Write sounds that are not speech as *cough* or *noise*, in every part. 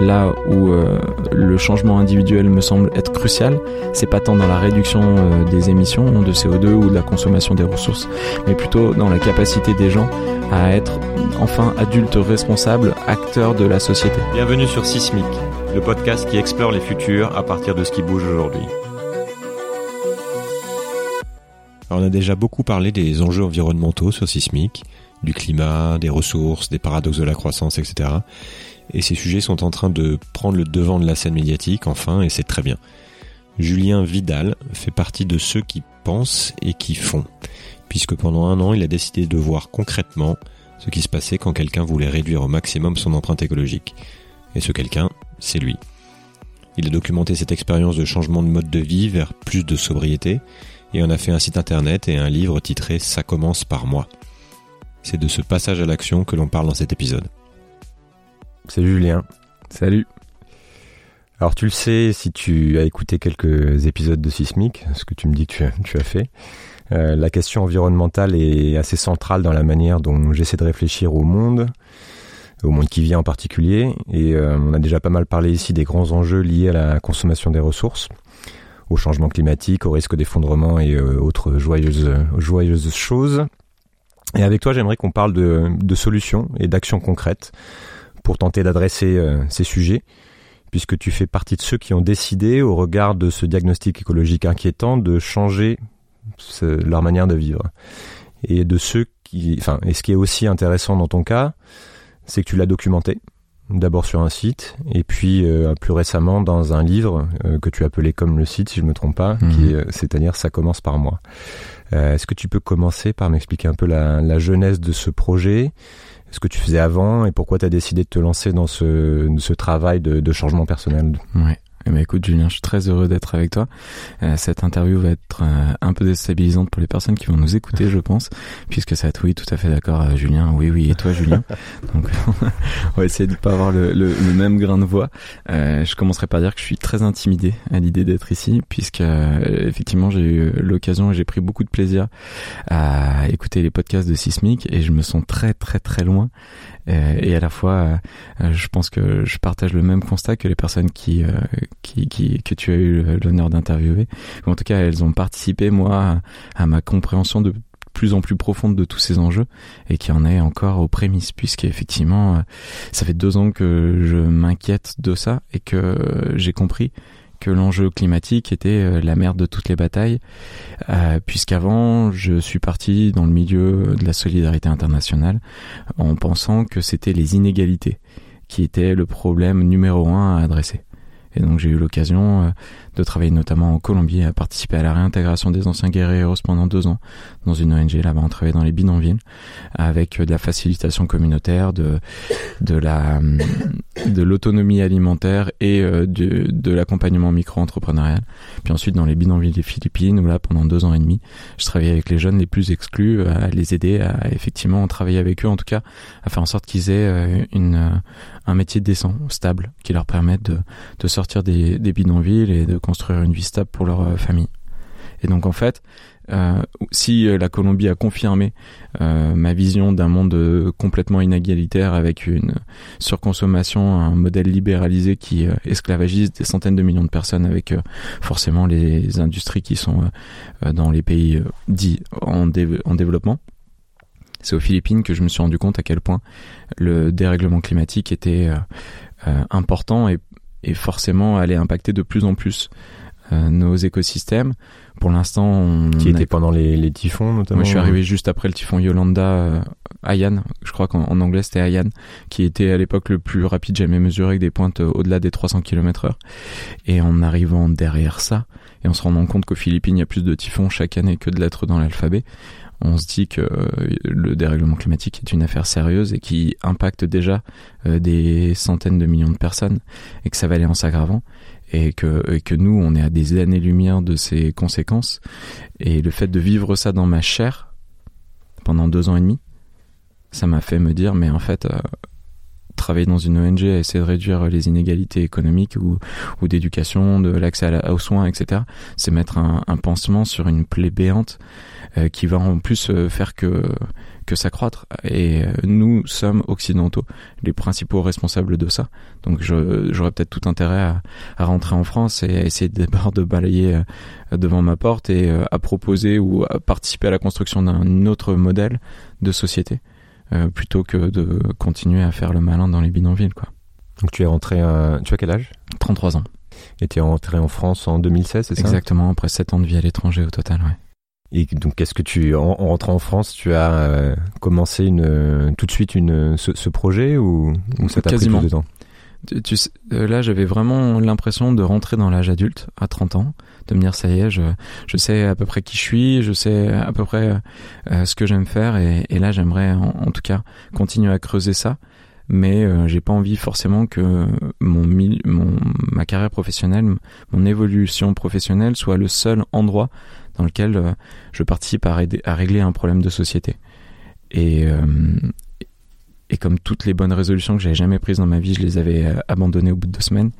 là où euh, le changement individuel me semble être crucial, c'est pas tant dans la réduction euh, des émissions de CO2 ou de la consommation des ressources, mais plutôt dans la capacité des gens à être enfin adultes responsables, acteurs de la société. Bienvenue sur Sismic, le podcast qui explore les futurs à partir de ce qui bouge aujourd'hui. on a déjà beaucoup parlé des enjeux environnementaux sur Sismic, du climat, des ressources, des paradoxes de la croissance, etc. Et ces sujets sont en train de prendre le devant de la scène médiatique, enfin, et c'est très bien. Julien Vidal fait partie de ceux qui pensent et qui font, puisque pendant un an, il a décidé de voir concrètement ce qui se passait quand quelqu'un voulait réduire au maximum son empreinte écologique. Et ce quelqu'un, c'est lui. Il a documenté cette expérience de changement de mode de vie vers plus de sobriété, et en a fait un site internet et un livre titré Ça commence par moi. C'est de ce passage à l'action que l'on parle dans cet épisode. C'est Julien. Salut. Alors tu le sais si tu as écouté quelques épisodes de Sismic, ce que tu me dis que tu as, fait. Euh, la question environnementale est assez centrale dans la manière dont j'essaie de réfléchir au monde, au monde qui vient en particulier. Et euh, on a déjà pas mal parlé ici des grands enjeux liés à la consommation des ressources, au changement climatique, au risque d'effondrement et euh, autres joyeuses, choses. Et avec toi, j'aimerais qu'on parle de solutions et d'actions concrètes pour tenter d'adresser euh, ces sujets, puisque tu fais partie de ceux qui ont décidé, au regard de ce diagnostic écologique inquiétant, de changer leur manière de vivre. Et de ceux qui, enfin, et ce qui est aussi intéressant dans ton cas, c'est que tu l'as documenté, d'abord sur un site, et puis euh, plus récemment dans un livre euh, que tu appelais comme le site, si je me trompe pas, qui mhm. c'est-à-dire ça commence par moi. Est-ce que tu peux commencer par m'expliquer un peu la, la genèse de ce projet? Ce que tu faisais avant et pourquoi tu as décidé de te lancer dans ce, travail de, changement personnel? Eh ben, écoute Julien, je suis très heureux d'être avec toi. Euh, cette interview va être euh, un peu déstabilisante pour les personnes qui vont nous écouter, je pense, puisque ça oui, tout à fait d'accord, euh, Julien. Oui, oui, et toi, Julien. *laughs* Donc, *laughs* on va essayer de pas avoir le, le, même grain de voix. je commencerai par dire que je suis très intimidé à l'idée d'être ici, puisque effectivement, j'ai eu l'occasion et j'ai pris beaucoup de plaisir à écouter les podcasts de Sismic et je me sens très, très, très loin euh, et à la fois, euh, je pense que je partage le même constat que les personnes qui, euh, qui, que tu as eu l'honneur d'interviewer. En tout cas, elles ont participé moi à, ma compréhension de plus en plus profonde de tous ces enjeux et qui en est encore aux prémices puisqu'effectivement ça fait deux ans que je m'inquiète de ça et que j'ai compris que l'enjeu climatique était euh, la merde de toutes les batailles, euh, puisqu'avant je suis parti dans le milieu de la solidarité internationale en pensant que c'était les inégalités qui étaient le problème numéro un à adresser. Et donc j'ai eu l'occasion euh, de travailler notamment en Colombie, à participer à la réintégration des anciens guerriers pendant deux ans dans une ONG là-bas. On travaillait dans les bidonvilles avec euh, de la facilitation communautaire, de de la de l'autonomie alimentaire et euh, de, de l'accompagnement micro-entrepreneurial. Puis ensuite dans les bidonvilles des Philippines où là pendant deux ans et demi, je travaillais avec les jeunes les plus exclus, à les aider à effectivement travailler avec eux, en tout cas à faire en sorte qu'ils aient une un métier décent, stable, qui leur permette de, de sortir des, des bidonvilles et de construire une vie stable pour leur euh, famille. Et donc en fait, euh, si la Colombie a confirmé euh, ma vision d'un monde complètement inégalitaire avec une surconsommation, un modèle libéralisé qui euh, esclavagise des centaines de millions de personnes avec euh, forcément les industries qui sont dans les pays dits en, en développement, c'est aux Philippines que je me suis rendu compte à quel point le dérèglement climatique était euh, euh, important et, et, forcément allait impacter de plus en plus euh, nos écosystèmes. Pour l'instant, on qui était pendant les, les, typhons notamment. Moi, je suis arrivé juste après le typhon Yolanda, Ayan. Je crois qu'en anglais c'était Ayan, qui était à l'époque le plus rapide jamais mesuré avec des pointes au-delà des 300 km/h. Et en arrivant derrière ça, et en se rendant compte qu'aux Philippines il y a plus de typhons chaque année que de lettres dans l'alphabet, on se dit que euh, le dérèglement climatique est une affaire sérieuse et qui impacte déjà euh, des centaines de millions de personnes et que ça va aller en s'aggravant et que, que nous, on est à des années-lumière de ces conséquences. Et le fait de vivre ça dans ma chair pendant deux ans et demi, ça m'a fait me dire, mais en fait, euh, travailler dans une ONG essayer de réduire les inégalités économiques ou, ou d'éducation, de l'accès aux soins, etc., c'est mettre un, pansement sur une plaie béante euh, qui va en plus euh, faire que que s'accroître. Et euh, nous sommes occidentaux les principaux responsables de ça. Donc j'aurais peut-être tout intérêt à, à, rentrer en France et à essayer d'abord de balayer devant ma porte et à proposer ou à participer à la construction d'un autre modèle de société plutôt que de continuer à faire le malin dans les bidonvilles. Quoi. Donc tu es rentré, tu as quel âge? 33 ans. Et tu es rentré en France en 2016, c'est ça? Exactement, après 7 ans de vie à l'étranger au total, ouais. Et donc, qu'est-ce que tu, en, rentrant en France, tu as euh, commencé une, tout de suite une, ce, projet ou, ça t'a pris plus de temps? Tu, euh, là, j'avais vraiment l'impression de rentrer dans l'âge adulte à 30 ans, de me dire ça y est, je, je sais à peu près qui je suis, je sais à peu près euh, ce que j'aime faire, et, là, j'aimerais en, tout cas continuer à creuser ça mais euh, j'ai pas envie forcément que mon, mon ma carrière professionnelle, mon évolution professionnelle soit le seul endroit dans lequel euh, je participe à, régler un problème de société. Et, euh, et comme toutes les bonnes résolutions que j'avais jamais prises dans ma vie, je les avais abandonnées au bout de deux semaines.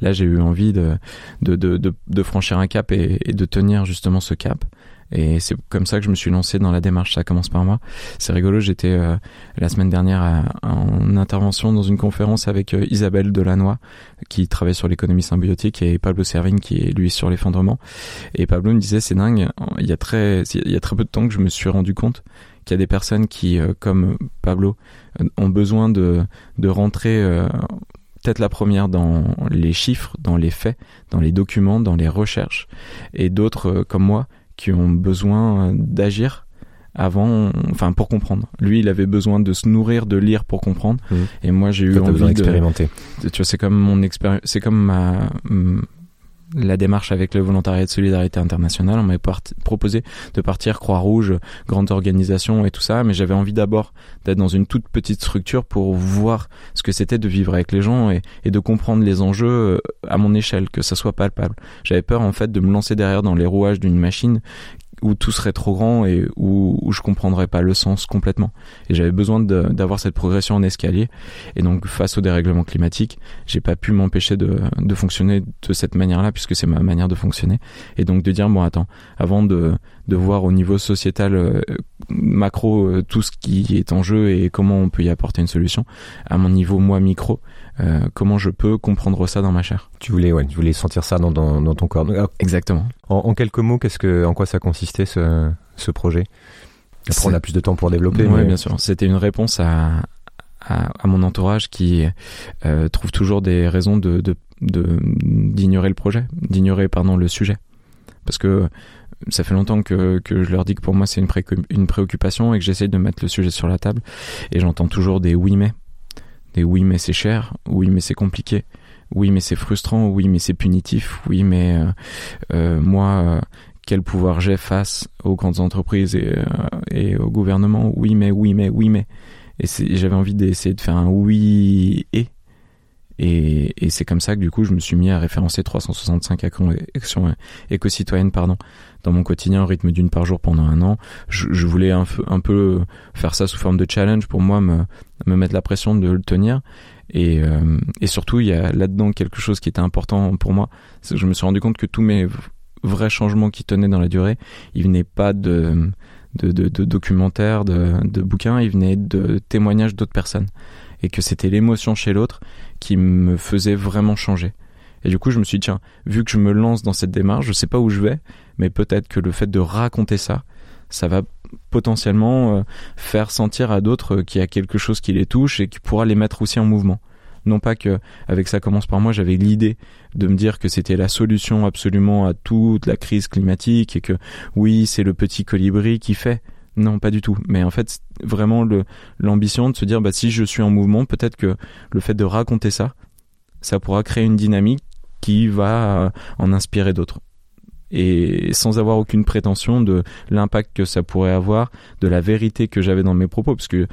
Là, j'ai eu envie de, de, de, de, franchir un cap et, de tenir justement ce cap. Et c'est comme ça que je me suis lancé dans la démarche. Ça commence par moi. C'est rigolo. J'étais euh, la semaine dernière en intervention dans une conférence avec euh, Isabelle Delannoy, qui travaille sur l'économie symbiotique, et Pablo Servigne, qui est lui sur l'effondrement. Et Pablo me disait, c'est dingue. Il y a très, il y a très peu de temps que je me suis rendu compte qu'il y a des personnes qui, euh, comme Pablo, ont besoin de de rentrer peut-être la première dans les chiffres, dans les faits, dans les documents, dans les recherches, et d'autres comme moi qui ont besoin d'agir avant, enfin pour comprendre. Lui, il avait besoin de se nourrir, de lire pour comprendre. Mmh. Et moi, j'ai eu envie d'expérimenter. Tu vois, c'est comme mon expérience, c'est comme ma la démarche avec le volontariat de solidarité internationale. On m'avait proposé de partir Croix-Rouge, grande organisation et tout ça, mais j'avais envie d'abord d'être dans une toute petite structure pour voir ce que c'était de vivre avec les gens et, et, de comprendre les enjeux euh, à mon échelle, que ça soit palpable. J'avais peur en fait de me lancer derrière dans les rouages d'une machine où tout serait trop grand et où, où je comprendrais pas le sens complètement. Et j'avais besoin d'avoir cette progression en escalier. Et donc, face au dérèglement climatique, j'ai pas pu m'empêcher de, fonctionner de cette manière-là, puisque c'est ma manière de fonctionner. Et donc de dire, bon, attends, avant de, de voir au niveau sociétal euh, macro euh, tout ce qui est en jeu et comment on peut y apporter une solution, à mon niveau moi micro, euh, comment je peux comprendre ça dans ma chair. Tu voulais, ouais, tu voulais sentir ça dans, dans, dans ton corps. Exactement. En, quelques mots, qu'est-ce que, en quoi ça consistait ce, ce projet? Après, on a plus de temps pour développer. Oui, bien sûr. C'était une réponse à, à, à, mon entourage qui euh, trouve toujours des raisons de d'ignorer de, le projet, d'ignorer pardon le sujet, parce que ça fait longtemps que, que je leur dis que pour moi c'est une, une préoccupation et que j'essaie de mettre le sujet sur la table et j'entends toujours des oui mais oui mais c'est cher, oui mais c'est compliqué, oui mais c'est frustrant, oui mais c'est punitif, oui mais euh, euh moi euh, quel pouvoir j'ai face aux grandes entreprises et, euh, et au gouvernement, oui mais oui mais oui mais. Et j'avais envie d'essayer de faire un oui et et, et c'est comme ça que du coup je me suis mis à référencer 365 actions éco-citoyennes pardon dans mon quotidien au rythme d'une par jour pendant un an. Je, je voulais un, un, peu faire ça sous forme de challenge pour moi, me, me mettre la pression de le tenir. Et, euh, et surtout, il y a là-dedans quelque chose qui était important pour moi. Je me suis rendu compte que tous mes vrais changements qui tenaient dans la durée, ils venaient pas de, de, de, de documentaires, de, de bouquins, ils venaient de témoignages d'autres personnes. Et que c'était l'émotion chez l'autre qui me faisait vraiment changer. Et du coup, je me suis dit, tiens, vu que je me lance dans cette démarche, je sais pas où je vais, mais peut-être que le fait de raconter ça, ça va potentiellement euh, faire sentir à d'autres qu'il y a quelque chose qui les touche et qui pourra les mettre aussi en mouvement. Non pas que avec ça commence par moi, j'avais l'idée de me dire que c'était la solution absolument à toute la crise climatique et que oui, c'est le petit colibri qui fait. Non, pas du tout. Mais en fait, vraiment l'ambition de se dire, bah, si je suis en mouvement, peut-être que le fait de raconter ça, ça pourra créer une dynamique qui va euh, en inspirer d'autres et sans avoir aucune prétention de l'impact que ça pourrait avoir, de la vérité que j'avais dans mes propos, parce que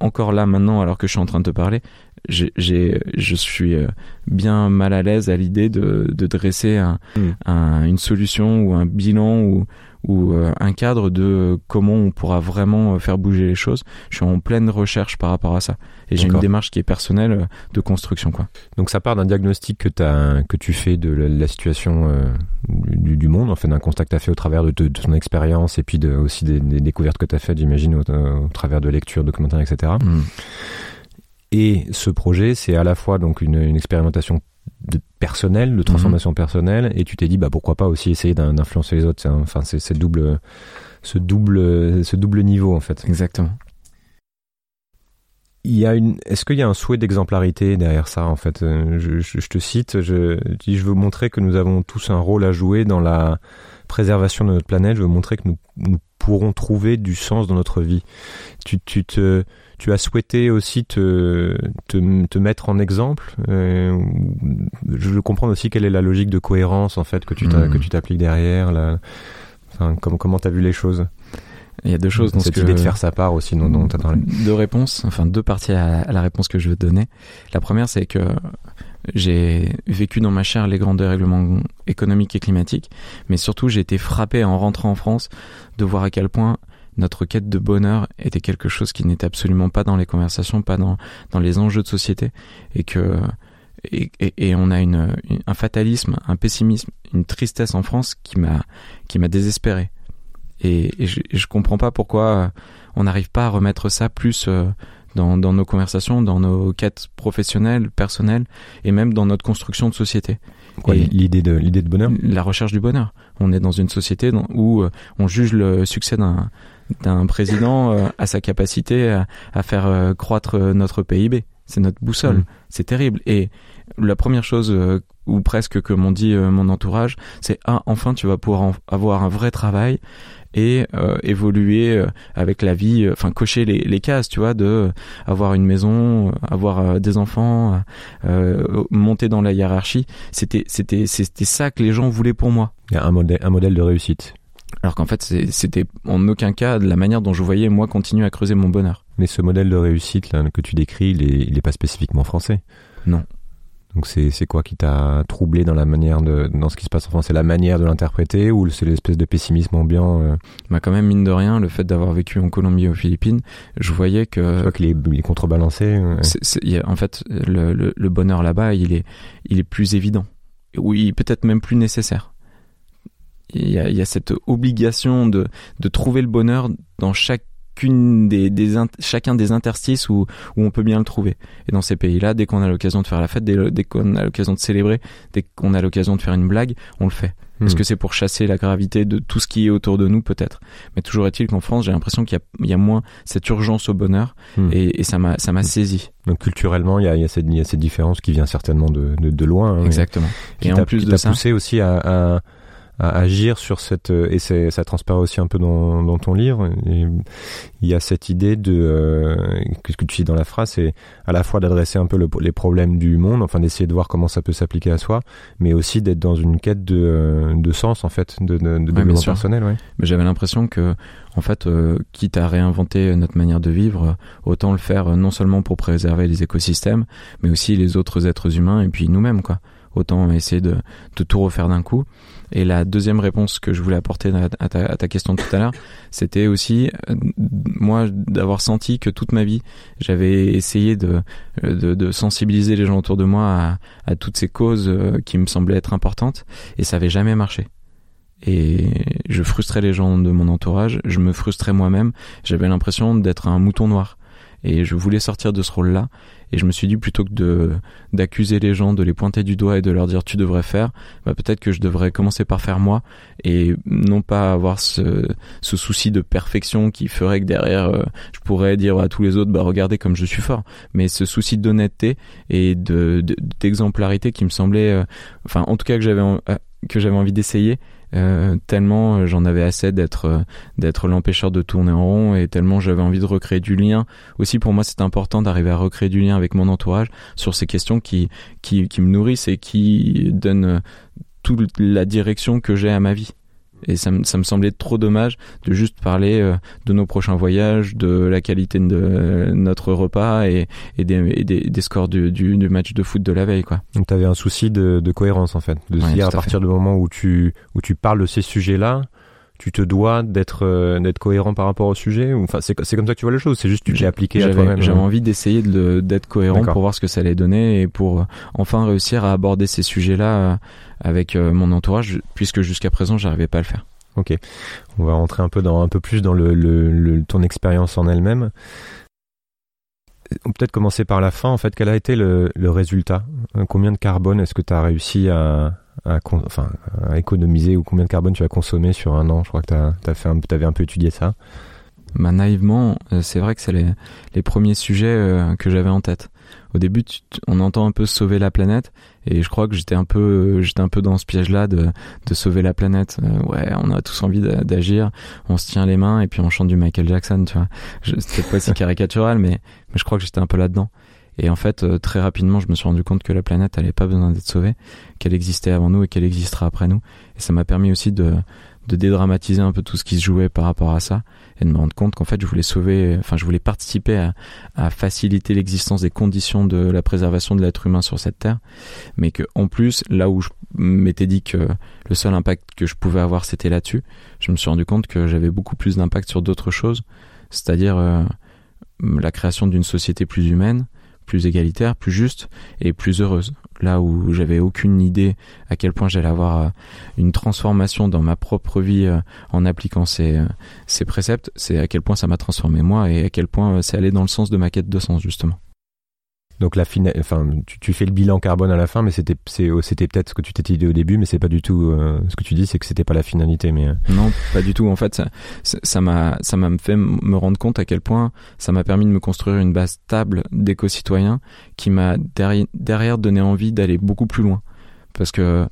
encore là maintenant, alors que je suis en train de te parler, j'ai, je suis euh, bien mal à l'aise à l'idée de, de dresser un, mm. un, une solution ou un bilan ou, ou euh, un cadre de comment on pourra vraiment faire bouger les choses. Je suis en pleine recherche par rapport à ça. Et j'ai une démarche qui est personnelle de construction. Quoi. Donc ça part d'un diagnostic que, as, que tu fais de la, situation du, du, monde, en fait d'un constat que tu as fait au travers de, ton expérience et puis de, aussi des, découvertes que tu as faites, j'imagine, au, travers de lectures, documentaires, etc. Mm. Et ce projet, c'est à la fois donc une, une expérimentation de personnel, de transformation mhm. personnelle, et tu t'es dit bah pourquoi pas aussi essayer d'influencer les autres. Enfin c'est ce double, ce double, ce double niveau en fait. Exactement. Il y a une. Est-ce qu'il y a un souhait d'exemplarité derrière ça en fait? Euh, je, je, te cite, je dis je veux montrer que nous avons tous un rôle à jouer dans la préservation de notre planète. Je veux montrer que nous, nous pourrons trouver du sens dans notre vie. Tu, tu te tu as souhaité aussi te, te, te mettre en exemple. Euh, je veux comprendre aussi quelle est la logique de cohérence en fait que tu hmm. que tu t'appliques derrière. La, enfin, comment comment t'as vu les choses? Il y a deux choses dans cette idée de faire sa part aussi dont, dont tu as parlé. Deux réponses, enfin deux parties à, la réponse que je veux te donner. La première, c'est que j'ai vécu dans ma chair les grands dérèglements économiques et climatiques, mais surtout j'ai été frappé en rentrant en France de voir à quel point notre quête de bonheur était quelque chose qui n'était absolument pas dans les conversations, pas dans, dans les enjeux de société, et que et, et, on a une, un fatalisme, un pessimisme, une tristesse en France qui m'a qui m'a désespéré. Et, je, je comprends pas pourquoi on n'arrive pas à remettre ça plus euh, dans, dans nos conversations, dans nos quêtes professionnelles, personnelles, et même dans notre construction de société. l'idée de l'idée de bonheur? La recherche du bonheur. On est dans une société où euh, on juge le succès d'un d'un président euh, à sa capacité à, faire euh, croître notre PIB. C'est notre boussole. Mm. C'est terrible. Et la première chose, euh, ou presque que m'ont dit mon entourage, c'est ah enfin tu vas pouvoir avoir un vrai travail et évoluer avec la vie, enfin cocher les, les, cases, tu vois, de avoir une maison, avoir des enfants, monter dans la hiérarchie. C'était c'était c'était ça que les gens voulaient pour moi. Il y a un modèle un modèle de réussite. Alors qu'en fait, c'était en aucun cas de la manière dont je voyais moi continuer à creuser mon bonheur. Mais ce modèle de réussite là, que tu décris, il est, pas spécifiquement français. Non. Donc c'est quoi qui t'a troublé dans la manière de dans ce qui se passe? En France C'est la manière de l'interpréter ou c'est l'espèce de pessimisme ambiant euh? Bah quand même mine de rien, le fait d'avoir vécu en Colombie aux Philippines, je voyais que. Tu vois qu'il est, contrebalancé. en fait, le, le bonheur là-bas, il est il est plus évident. Oui, peut-être même plus nécessaire il y a, il y a cette obligation de, de trouver le bonheur dans des, des chacun des interstices où, où on peut bien le trouver. Et dans ces pays-là, dès qu'on a l'occasion de faire la fête, dès, dès qu'on a l'occasion de célébrer, dès qu'on a l'occasion de faire une blague, on le fait. Est-ce hmm. que c'est pour chasser la gravité de tout ce qui est autour de nous? Peut-être. Mais toujours est-il qu'en France, j'ai l'impression qu'il y, y, a moins cette urgence au bonheur hmm. et, et, ça m'a hmm. saisi. Donc culturellement, il y a, il y a, cette, il y a cette différence qui vient certainement de, de, de loin. Hein, Exactement. Et, en plus de ça, poussé aussi à, à à agir sur cette euh, et ça transparaît aussi un peu dans, dans ton livre et il y a cette idée de euh, que ce que tu dis dans la phrase c'est à la fois d'adresser un peu les problèmes du monde enfin d'essayer de voir comment ça peut s'appliquer à soi mais aussi d'être dans une quête de, euh, de sens en fait de, de, de développement personnel ouais. mais j'avais l'impression que en fait quitte à réinventer notre manière de vivre autant le faire non seulement pour préserver les écosystèmes mais aussi les autres êtres humains et puis nous-mêmes quoi autant essayer de, tout refaire d'un coup. Et la deuxième réponse que je voulais apporter à ta, question tout à l'heure, *laughs* c'était aussi euh, moi d'avoir senti que toute ma vie j'avais essayé de, de, sensibiliser les gens autour de moi à, toutes ces causes euh, qui me semblaient être importantes et ça avait jamais marché. Et je frustrais les gens de mon entourage, je me frustrais moi-même, j'avais l'impression d'être un mouton noir et je voulais sortir de ce rôle-là. Et je me suis dit plutôt que de d'accuser les gens, de les pointer du doigt et de leur dire tu devrais faire, bah peut-être que je devrais commencer par faire moi. Et non pas avoir ce, ce souci de perfection qui ferait que derrière euh, je pourrais dire à tous les autres bah regardez comme je suis fort, mais ce souci d'honnêteté et de d'exemplarité qui me semblait, euh, enfin en tout cas que j'avais euh, que j'avais envie d'essayer euh, tellement euh, j'en avais assez d'être euh, d'être l'empêcheur de tourner en rond et tellement j'avais envie de recréer du lien. Aussi pour moi c'est important d'arriver à recréer du lien avec mon entourage sur ces questions qui qui, qui me nourrissent et qui donnent toute la direction que j'ai à ma vie. Et ça, me, ça me semblait trop dommage de juste parler euh, de nos prochains voyages, de la qualité de notre repas et, et, des, des, des, scores du, du, du, match de foot de la veille. Quoi. Donc tu avais un souci de, de, cohérence en fait, de se dire à, partir du moment où tu, où tu parles de ces sujets-là, tu te dois d'être euh, d'être cohérent par rapport au sujet ou enfin c'est c'est comme ça que tu vois les choses c'est juste tu t'es appliqué à J'avais toi-même j'avais euh. envie d'essayer de- d'être cohérent pour voir ce que ça allait donner et pour euh, enfin réussir à aborder ces sujets-là euh, avec mon entourage, puisque jusqu'à présent, j'arrivais pas à le faire. Ok. On va rentrer un peu dans un peu plus dans le, le, le- ton expérience en elle-même. On peut peut-être commencer par la fin. En fait, quel a été le, le résultat? Combien de carbone est-ce que tu as réussi à, à, con- enfin, à économiser ou combien de carbone tu as consommé sur un an Je crois que tu as, avais un peu étudié ça. Bah, naïvement, euh, c'est vrai que c'est les, les premiers sujets euh, que j'avais en tête. Au début, tu- on entend un peu sauver la planète, et je crois que j'étais un peu, euh, j'étais un peu dans ce piège-là de, de sauver la planète. Euh, ouais, on a tous envie d'a- d'agir, on se tient les mains et puis on chante du Michael Jackson, tu vois. C'était pas si *laughs* caricatural, mais, mais je crois que j'étais un peu là-dedans. Et en fait, euh, très rapidement, je me suis rendu compte que la planète, elle avait pas besoin d'être sauvée, qu'elle existait avant nous et qu'elle existera après nous. Et ça m'a permis aussi de, de dédramatiser un peu tout ce qui se jouait par rapport à ça et de me rendre compte qu'en fait je voulais sauver, enfin je voulais participer à, à faciliter l'existence des conditions de la préservation de l'être humain sur cette terre, mais que en plus là où je m'étais dit que le seul impact que je pouvais avoir c'était là-dessus, je me suis rendu compte que j'avais beaucoup plus d'impact sur d'autres choses, c'est-à-dire euh, la création d'une société plus humaine, plus égalitaire, plus juste et plus heureuse. Là où j'avais aucune idée à quel point j'allais avoir euh, une transformation dans ma propre vie euh, en appliquant ces, euh, ces préceptes, c'est à quel point ça m'a transformé moi et à quel point c'est allé dans le sens de ma quête de sens justement. Donc la fina- enfin, tu, tu fais le bilan carbone à la fin, mais c'était c'est- c'était peut-être ce que tu t'étais dit au début, mais c'est pas du tout euh, ce que tu dis, c'est que c'était pas la finalité, mais euh, Non, pas du tout. En fait, ça- m'a ça m'a fait me rendre compte à quel point ça m'a permis de me construire une base stable d'éco-citoyens qui m'a derrière, derrière donné envie d'aller beaucoup plus loin. Parce que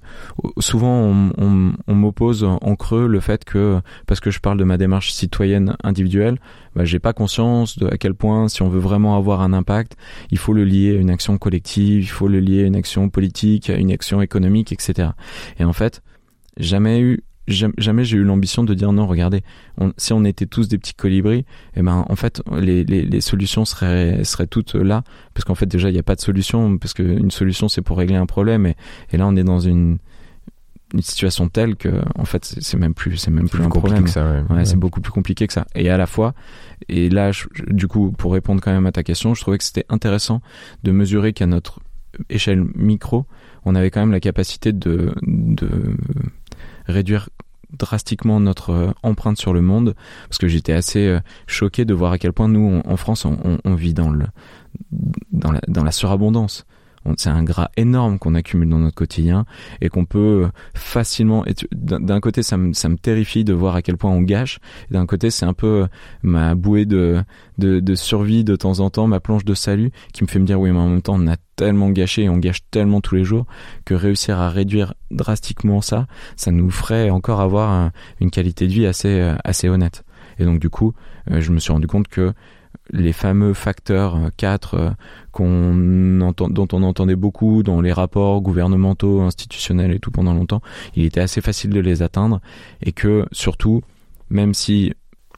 souvent on, on- on m'oppose en creux le fait que parce que je parle de ma démarche citoyenne individuelle, bah, j'ai pas conscience de à quel point si on veut vraiment avoir un impact, il faut le lier à une action collective, il faut le lier à une action politique, à une action économique, etc. Et en fait, jamais eu jamais, j'ai eu l'ambition de dire non regardez on- si on était tous des petits colibris eh ben en fait les, les, les solutions seraient seraient toutes là parce qu'en fait déjà il n'y a pas de solution parce qu'une solution c'est pour régler un problème et, et là on est dans une une situation telle que en fait c'est même plus c'est même plus un problème que ça. ouais. Ouais, Ouais. c'est beaucoup plus compliqué que ça. Et à la fois, et là, je- du coup, pour répondre quand même à ta question, je trouvais que c'était intéressant de mesurer qu'à notre échelle micro, on avait quand même la capacité de, de réduire drastiquement notre euh, empreinte sur le monde parce que j'étais assez euh, choqué de voir à quel point nous en France on, vit dans la, surabondance. On- c'est un gras énorme qu'on accumule dans notre quotidien et qu'on peut facilement d'un côté ça me, ça me terrifie de voir à quel point on gâche d'un côté c'est un peu euh, ma bouée de, de, survie de temps en temps ma planche de salut qui me fait me dire oui mais en même temps on a tellement gâché et on gâche tellement tous les jours que réussir à réduire drastiquement ça ça nous ferait encore avoir un- une qualité de vie assez euh, assez honnête. Et donc du coup euh, je me suis rendu compte que les fameux facteurs euh, 4 euh, qu'on entend, dont on entendait beaucoup dans les rapports gouvernementaux, institutionnels et tout pendant longtemps, il était assez facile de les atteindre et que surtout, même si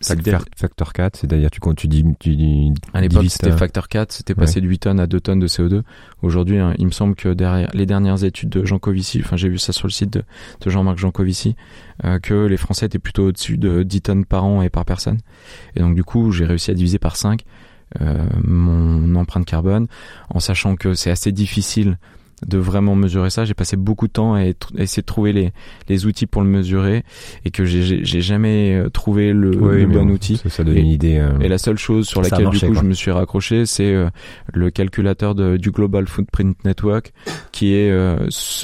Facteur, facteur 4, c'est-à-dire tu, tu dis tu dis à l'époque c'était ta- facteur 4, c'était passé de 8 tonnes à 2 tonnes de CO2. Aujourd'hui, hein, il me semble que derrière les dernières études de Jean Covici, enfin j'ai vu ça sur le site de, de Jean-Marc Jancovici, euh, que les Français étaient plutôt au-dessus de 10 tonnes par an et par personne. Et donc du coup, j'ai réussi à diviser par 5 euh, mon empreinte carbone, en sachant que c'est assez difficile de vraiment mesurer ça. J'ai passé beaucoup de temps à, être- à essayer de trouver les, les outils pour le mesurer et que j'ai- jamais euh, trouvé le, Oui, le mais bon outil. Ça, ça donne Et- une idée. euh, Et la seule chose sur laquelle marché, du coup quoi. je me suis raccroché, c'est euh, le calculateur de, du Global Footprint Network, qui est euh,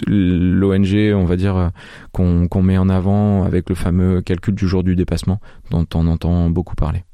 l'ONG, on va dire, qu'on qu'on met en avant avec le fameux calcul du jour du dépassement, dont on entend beaucoup parler.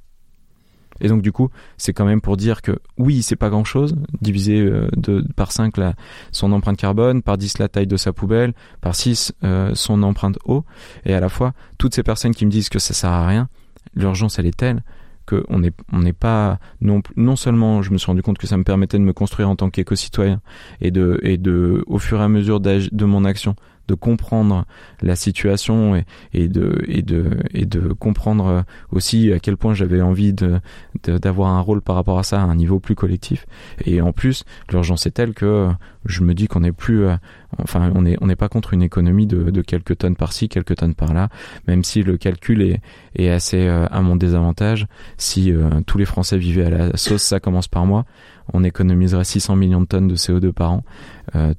Et donc du coup, c'est quand même pour dire que oui, c'est pas grand-chose, diviser euh, par 5 la, son empreinte carbone, par 10 la taille de sa poubelle, par 6 euh, son empreinte eau, et à la fois, toutes ces personnes qui me disent que ça sert à rien, l'urgence elle est telle que on n'est on n'est pas non seulement je me suis rendu compte que ça me permettait de me construire en tant qu'éco-citoyen et de et de au fur et à mesure de mon action de comprendre la situation et, et, de et de et de comprendre aussi à quel point j'avais envie de d'avoir un rôle par rapport à ça à un niveau plus collectif. Et en plus, l'urgence est telle que je me dis qu'on n'est plus, euh, enfin, on n'est on pas contre une économie de, de quelques tonnes par-ci, quelques tonnes par-là, même si le calcul est, est assez euh, à mon désavantage. Si euh, tous les Français vivaient à la sauce, ça commence par moi, on économiserait 600 millions de tonnes de CO2 par an.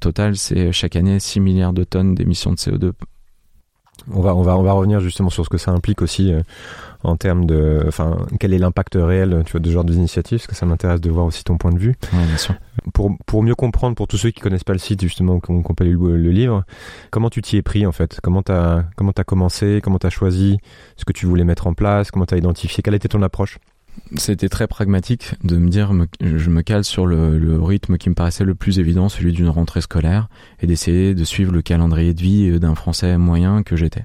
total, c'est chaque année 6 milliards de tonnes d'émissions de CO2 on va, on va, on va revenir justement sur ce que ça implique aussi en termes de, enfin, quel est l'impact réel, tu vois, de ce genre d'initiative, parce que ça m'intéresse de voir aussi ton point de vue. Ouais, bien sûr. Pour, pour mieux comprendre, pour tous ceux qui connaissent pas le site, justement, qui n'ont pas lu le, livre, comment tu t'y es pris, en fait? Comment t'as, comment t'as commencé? Comment t'as choisi ce que tu voulais mettre en place? Comment t'as identifié? Quelle était ton approche? C'était très pragmatique de me dire, je me cale sur le, le, rythme qui me paraissait le plus évident, celui d'une rentrée scolaire, et d'essayer de suivre le calendrier de vie d'un Français moyen que j'étais.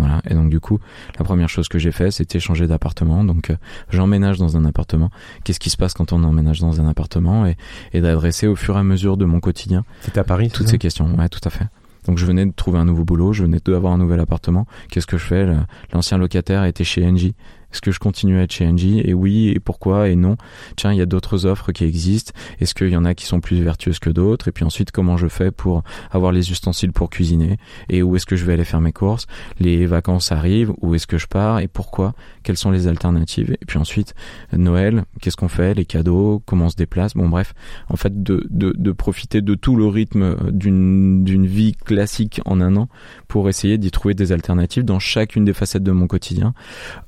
Voilà. Et donc du coup, la première chose que j'ai fait, c'était changer d'appartement. Donc euh, j'emménage dans un appartement. Qu'est-ce qui se passe quand on emménage dans un appartement et, et d'adresser au fur et à mesure de mon quotidien. C'était à Paris. Toutes ces questions. Ouais, tout à fait. Donc je venais de trouver un nouveau boulot, je venais d'avoir un nouvel appartement. Qu'est-ce que je fais? L'ancien locataire était chez Engie. Est-ce que je continue à être chez Engie? Et oui, et pourquoi? Et non. Tiens, il y a d'autres offres qui existent. Est-ce qu'il y en a qui sont plus vertueuses que d'autres? Et puis ensuite, comment je fais pour avoir les ustensiles pour cuisiner? Et où est-ce que je vais aller faire mes courses? Les vacances arrivent. Où est-ce que je pars? Et pourquoi? Quelles sont les alternatives? Et puis ensuite, Noël, qu'est-ce qu'on fait? Les cadeaux Comment on se déplace? Bon, bref, en fait, de, de, de profiter de tout le rythme d'une vie classique en un an pour essayer d'y trouver des alternatives dans chacune des facettes de mon quotidien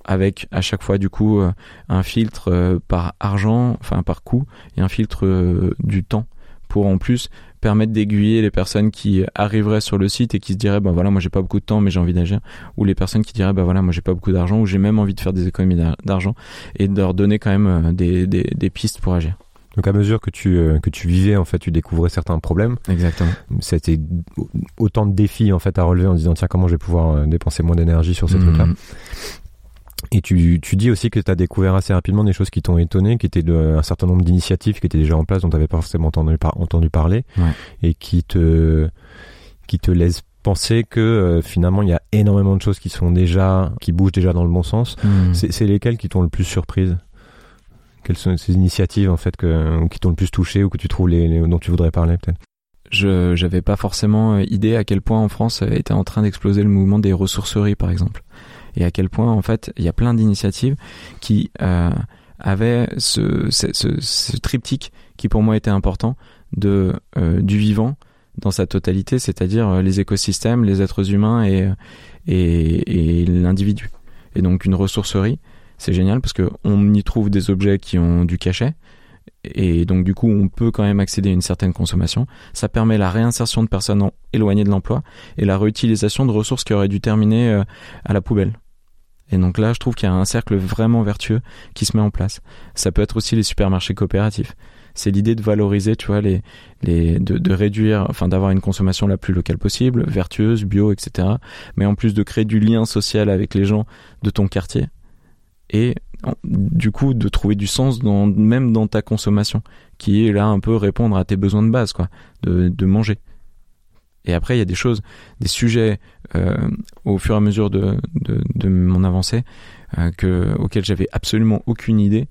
avec à chaque fois du coup euh, un filtre euh, par argent, enfin par coût, et un filtre euh, du temps pour en plus permettre d'aiguiller les personnes qui arriveraient sur le site et qui se diraient ben voilà moi j'ai pas beaucoup de temps mais j'ai envie d'agir ou les personnes qui diraient ben voilà moi j'ai pas beaucoup d'argent ou j'ai même envie de faire des économies d'argent et de leur donner quand même des, des, des pistes pour agir. Donc à mesure que tu que tu vivais en fait, tu découvrais certains problèmes. Exactement. C'était autant de défis en fait à relever en disant tiens comment je vais pouvoir dépenser moins d'énergie sur ces mmh. trucs-là. Et tu, tu dis aussi que tu as découvert assez rapidement des choses qui t'ont étonné, qui étaient de, un certain nombre d'initiatives qui étaient déjà en place, dont tu n'avais pas forcément entendu, entendu parler, ouais. et qui te, qui te laissent penser que euh, finalement il y a énormément de choses qui sont déjà, qui bougent déjà dans le bon sens. Mmh. C'est lesquelles qui t'ont le plus surprise? Quelles sont ces initiatives en fait que, qui t'ont le plus touché ou que tu trouves les, les dont tu voudrais parler peut-être? Je j'avais pas forcément euh, idée à quel point en France était en train d'exploser le mouvement des ressourceries par exemple et à quel point en fait il y a plein d'initiatives qui euh, avaient ce, ce, ce, triptyque qui pour moi était important de euh, du vivant dans sa totalité, c'est-à-dire euh, les écosystèmes, les êtres humains et et, et l'individu. Et donc une ressourcerie, c'est génial parce que on y trouve des objets qui ont du cachet, et donc du coup on peut quand même accéder à une certaine consommation. Ça permet la réinsertion de personnes éloignées de l'emploi et la réutilisation de ressources qui auraient dû terminer euh, à la poubelle. Et donc là, je trouve qu'il y a un cercle vraiment vertueux qui se met en place. Ça peut être aussi les supermarchés coopératifs. C'est l'idée de valoriser, tu vois, les, les, de, réduire, enfin, d'avoir une consommation la plus locale possible, vertueuse, bio, etc. Mais en plus de créer du lien social avec les gens de ton quartier. Et du coup, de trouver du sens même dans ta consommation, qui est là un peu répondre à tes besoins de base, quoi, de, manger. Et après, il y a des choses, des sujets au fur et à mesure de, de, mon avancée euh, que, j'avais absolument aucune idée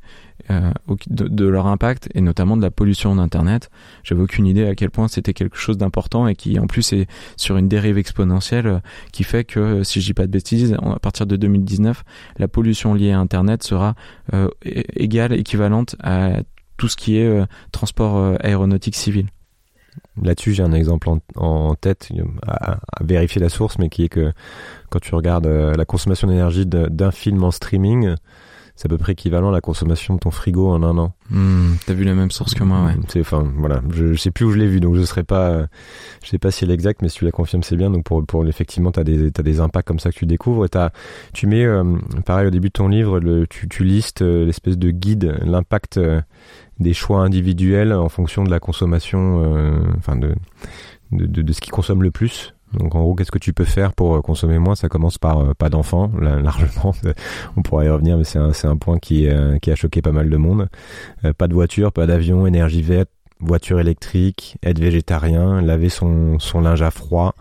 euh, de, leur impact et notamment de la pollution d'Internet. J'avais aucune idée à quel point c'était quelque chose d'important et qui en plus est sur une dérive exponentielle euh, qui fait que, si je dis pas de bêtises, à partir de 2019, la pollution liée à Internet sera euh, égale, équivalente à tout ce qui est euh, transport euh, aéronautique civil. Là-dessus, j'ai un exemple en, tête à, à, vérifier la source, mais qui est que quand tu regardes euh, la consommation d'énergie d'un film en streaming, c'est à peu près équivalent à la consommation de ton frigo en un an. Mmh, T'as vu la même source que moi, ouais. C'est, enfin, voilà, je, je, sais plus où je l'ai vu, donc je serais pas, je sais pas si elle est exacte, mais si tu la confirmes, c'est bien. Donc pour, pour effectivement, t'as des, t'as des impacts comme ça que tu découvres. Et t'as, tu mets, euh, pareil au début de ton livre, le, tu, tu listes euh, l'espèce de guide, l'impact euh, des choix individuels en fonction de la consommation, enfin de, de, de, de, ce qui consomme le plus. Donc en gros, qu'est-ce que tu peux faire pour euh, consommer moins? Ça commence par euh, pas d'enfants, *laughs* largement. *laughs* On pourrait y revenir, mais c'est un, un point qui, euh, qui a choqué pas mal de monde. Euh, pas de voiture, pas d'avion, énergie verte, voiture électrique, être végétarien, laver son, son linge à froid,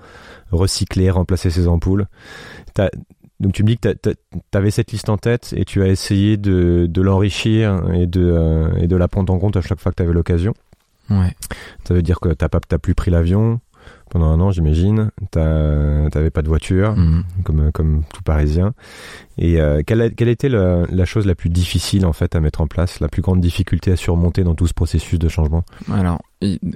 recycler, remplacer ses ampoules. Donc tu me dis que tu avais cette liste en tête et tu as essayé de, de l'enrichir et de, et de la prendre en compte à chaque fois que tu avais l'occasion. Ouais. Ça veut dire que tu n'as plus pris l'avion, pendant un an, j'imagine. T'avais pas de voiture, mhm. comme comme tout Parisien. Et euh, quelle, quelle était la, la, chose la plus difficile en fait à mettre en place, la plus grande difficulté à surmonter dans tout ce processus de changement? Alors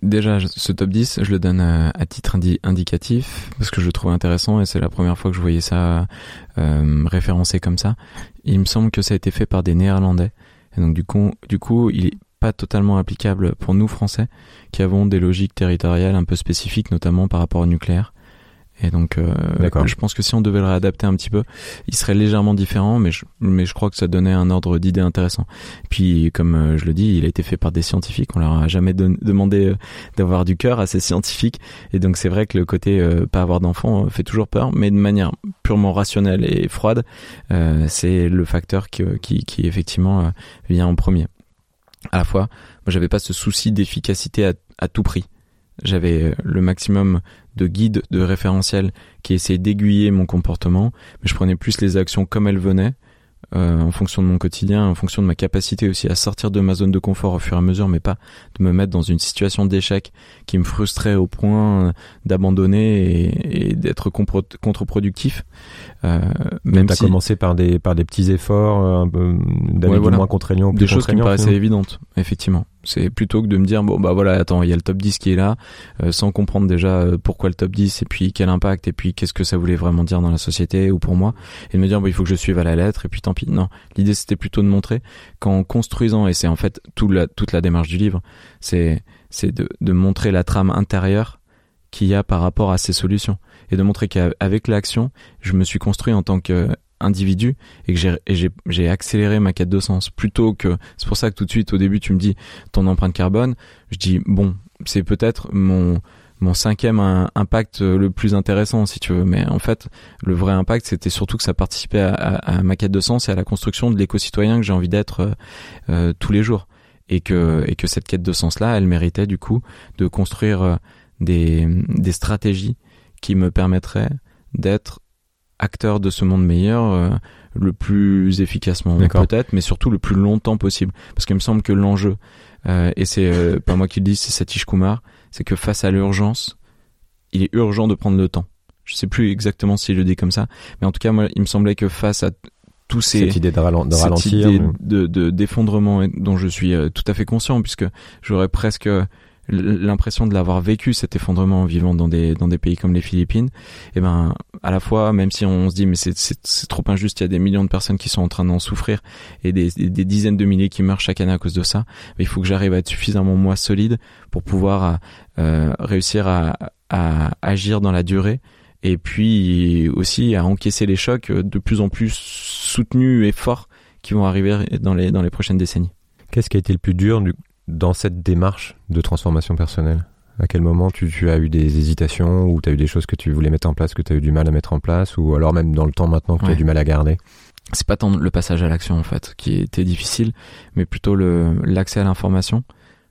déjà, ce top 10, je le donne à, titre indicatif parce que je le trouve intéressant et c'est la première fois que je voyais ça euh, référencé comme ça. Il me semble que ça a été fait par des Néerlandais. Et donc du coup, du coup, il est pas totalement applicable pour nous Français qui avons des logiques territoriales un peu spécifiques, notamment par rapport au nucléaire. Et donc, euh, je pense que si on devait le réadapter un petit peu, il serait légèrement différent, mais je, mais je crois que ça donnait un ordre d'idée intéressant. Puis, comme euh, je le dis, il a été fait par des scientifiques. On leur a jamais demandé euh, d'avoir du cœur à ces scientifiques. Et donc, c'est vrai que le côté pas avoir d'enfant fait toujours peur, mais de manière purement rationnelle et froide, c'est le facteur qui, qui, qui effectivement vient en premier à la fois, moi j'avais pas ce souci d'efficacité à, tout prix. J'avais euh, le maximum de guides, de référentiels qui essayaient d'aiguiller mon comportement, mais je prenais plus les actions comme elles venaient euh, en fonction de mon quotidien, en fonction de ma capacité aussi à sortir de ma zone de confort au fur et à mesure, mais pas de me mettre dans une situation d'échec qui me frustrait au point d'abandonner et, d'être contre-productif. Euh, même as commencé par des par des petits efforts, euh, un peu moins contraignants, des choses qui me paraissaient évidentes, effectivement. C'est plutôt que de me dire bon bah voilà attends il y a le top 10 qui est là euh, sans comprendre déjà euh, pourquoi le top 10 et puis quel impact et puis qu'est-ce que ça voulait vraiment dire dans la société ou pour moi. Et de me dire bon il faut que je suive à la lettre et puis tant pis. Non. L'idée c'était plutôt de montrer qu'en construisant et c'est en fait toute la toute la démarche du livre c'est c'est de, de montrer la trame intérieure qu'il y a par rapport à ces solutions et de montrer qu'avec l'action je me suis construit en tant que individu et que j'ai accéléré ma quête de sens. Plutôt que c'est pour ça que tout de suite au début tu me dis ton empreinte carbone je dis bon c'est peut-être mon cinquième impact le plus intéressant si tu veux. Mais en fait le vrai impact c'était surtout que ça participait à, ma quête de sens et à la construction de l'éco-citoyen que j'ai envie d'être euh, euh, tous les jours. Et que et que cette quête de sens là elle méritait du coup de construire euh, des stratégies qui me permettraient d'être acteur de ce monde meilleur euh, le plus efficacement peut-être, mais surtout le plus longtemps possible. Parce qu'il me semble que l'enjeu, euh, et c'est euh, pas moi qui le dis, c'est Satish Kumar, c'est que face à l'urgence, il est urgent de prendre le temps. Je sais plus exactement s'il le dit comme ça, mais en tout cas, moi, il me semblait que face à tous ces cette idée de, ralentir, de, de d'effondrement dont je suis tout à fait conscient, puisque j'aurais presque l'impression de l'avoir vécu cet effondrement en vivant dans des dans des pays comme les Philippines et eh ben à la fois même si on se dit mais c'est c'est trop injuste il y a des millions de personnes qui sont en train d'en souffrir et des, des dizaines de milliers qui meurent chaque année à cause de ça il faut que j'arrive à être suffisamment moi solide pour pouvoir euh, réussir à, à agir dans la durée et puis aussi à encaisser les chocs de plus en plus soutenus et forts qui vont arriver dans les dans les prochaines décennies. Qu'est-ce qui a été le plus dur du, dans cette démarche de transformation personnelle? À quel moment tu, tu as eu des hésitations ou tu as eu des choses que tu voulais mettre en place que tu as eu du mal à mettre en place ou alors même dans le temps maintenant que tu as du mal à garder? C'est pas tant le passage à l'action en fait qui était difficile, mais plutôt l'accès à l'information.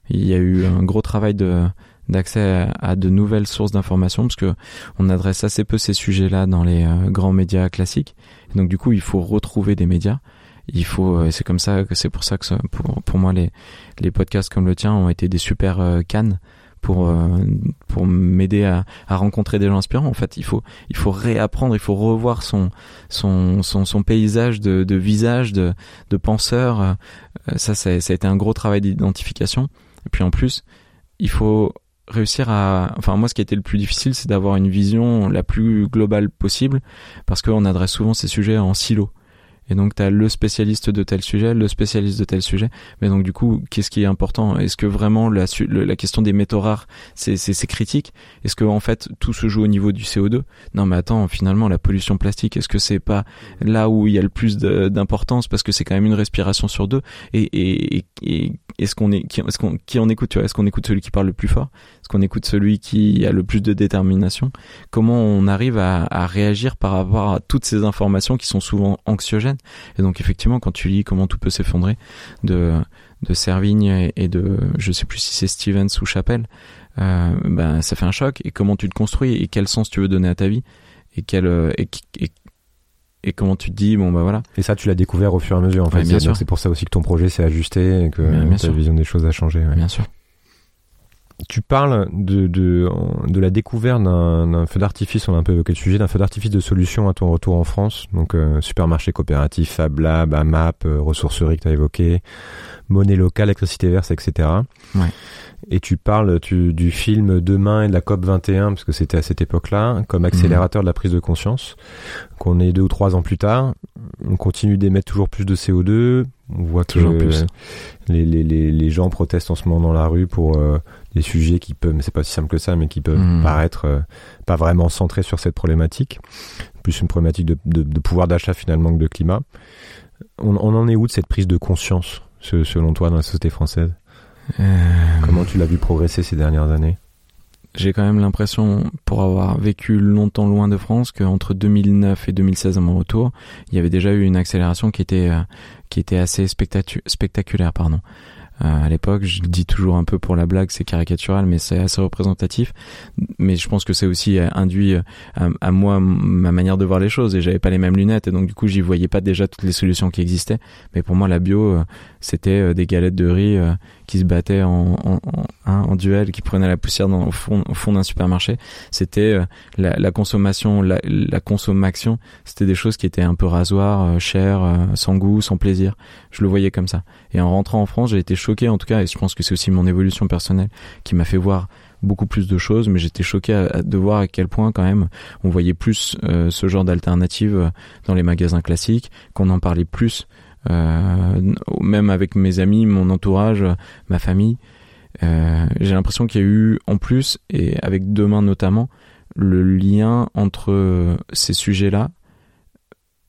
Il y a eu un gros travail de d'accès à, de nouvelles sources d'information parce que on adresse assez peu ces sujets-là dans les euh, grands médias classiques. donc du coup, il faut retrouver des médias il faut euh, c'est comme ça que c'est pour ça que ça, pour, pour moi les les podcasts comme le tien ont été des super euh, cannes pour euh, pour m'aider à, à rencontrer des gens inspirants. En fait il faut il faut réapprendre il faut revoir son son son, son paysage de, de visage de de penseurs ça, ça ça a été un gros travail d'identification. Et puis en plus il faut réussir à enfin moi ce qui a été le plus difficile c'est d'avoir une vision la plus globale possible parce qu'on adresse souvent ces sujets en silo et donc, tu as le spécialiste de tel sujet, le spécialiste de tel sujet. Mais donc, du coup, qu'est-ce qui est important? Est-ce que vraiment la, la question des métaux rares, c'est critique? Est-ce que en fait, tout se joue au niveau du CO2 Non, mais attends, finalement, la pollution plastique, est-ce que c'est pas là où il y a le plus d'importance? Parce que c'est quand même une respiration sur deux. Et, et, et, est-ce qu'on est, qui, est-ce qui en écoute Est-ce qu'on écoute celui qui parle le plus fort? Est-ce qu'on écoute celui qui a le plus de détermination? Comment on arrive à, à réagir par rapport à toutes ces informations qui sont souvent anxiogènes? Et donc effectivement, quand tu lis comment tout peut s'effondrer de de Servigne et de je sais plus si c'est Stevens ou Chappelle, euh, ben ça fait un choc. Et comment tu te construis et quel sens tu veux donner à ta vie et quel euh, et, et, et comment tu te dis bon bah voilà. Et ça tu l'as découvert au fur et à mesure en fait. bien sûr. C'est pour ça aussi que ton projet s'est ajusté et que Bien- bien ta sûr. vision des choses a changé. ouais. Bien sûr. Tu parles de, de, de la découverte d'un feu d'artifice, on a un peu évoqué le sujet, d'un feu d'artifice de solutions à ton retour en France. Donc, euh, supermarché coopératif, Fab Lab, AMAP, euh, ressourcerie que tu as évoqué, monnaie locale, électricité verte, etc. Ouais. Et tu parles tu, du film Demain et de la COP 21, parce que c'était à cette époque-là, comme accélérateur de la prise de conscience. Qu'on est deux ou trois ans plus tard, on continue d'émettre toujours plus de CO2. On voit que Toujours plus. Les, les, les, les gens protestent en ce moment dans la rue pour euh, des sujets qui peuvent, mais c'est pas aussi simple que ça, mais qui peuvent Mhm. paraître euh, pas vraiment centrés sur cette problématique, plus une problématique de, de, de pouvoir d'achat finalement que de climat. On, on en est où de cette prise de conscience, ce- selon toi, dans la société française? Euh, Comment tu l'as vu progresser ces dernières années? J'ai quand même l'impression, pour avoir vécu longtemps loin de France, qu'entre 2009 et 2016 à mon retour, il y avait déjà eu une accélération qui était qui était assez spectaculaire, pardon. Euh, à l'époque, je le dis toujours un peu pour la blague, c'est caricatural, mais c'est assez représentatif. Mais je pense que c'est aussi euh, induit euh, à, moi ma manière de voir les choses et j'avais pas les mêmes lunettes et donc du coup j'y voyais pas déjà toutes les solutions qui existaient. Mais pour moi, la bio, c'était des galettes de riz qui se battaient en, hein, en duel, qui prenaient la poussière au fond, au fond d'un supermarché. C'était la, consommation, la, la consommation. C'était des choses qui étaient un peu rasoirs, euh, chères, sans goût, sans plaisir. Je le voyais comme ça. Et en rentrant en France, j'ai été choqué en tout cas, et je pense que c'est aussi mon évolution personnelle qui m'a fait voir beaucoup plus de choses, mais j'étais choqué de voir à quel point quand même on voyait plus euh, ce genre d'alternative euh, dans les magasins classiques, qu'on en parlait plus, euh, même avec mes amis, mon entourage, ma famille. J'ai l'impression qu'il y a eu en plus, et avec demain notamment, le lien entre ces sujets-là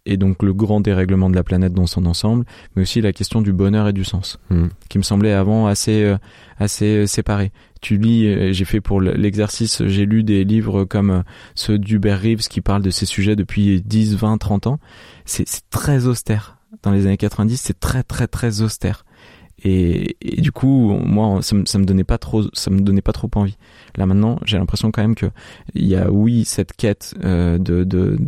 et donc le grand dérèglement de la planète dans son ensemble, mais aussi la question du bonheur et du sens, Hmm. qui me semblait avant assez euh, assez séparés. Tu lis, euh, j'ai fait pour l'exercice, j'ai lu des livres comme euh, ceux d'Hubert Reeves qui parlent de ces sujets depuis 10, 20, 30 ans. C'est c'est très austère. Dans les années 90, c'est très très très austère. Et, du coup, moi, ça me, ça me donnait pas trop, ça me donnait pas trop envie. Là maintenant, j'ai l'impression quand même que il y a oui cette quête euh, de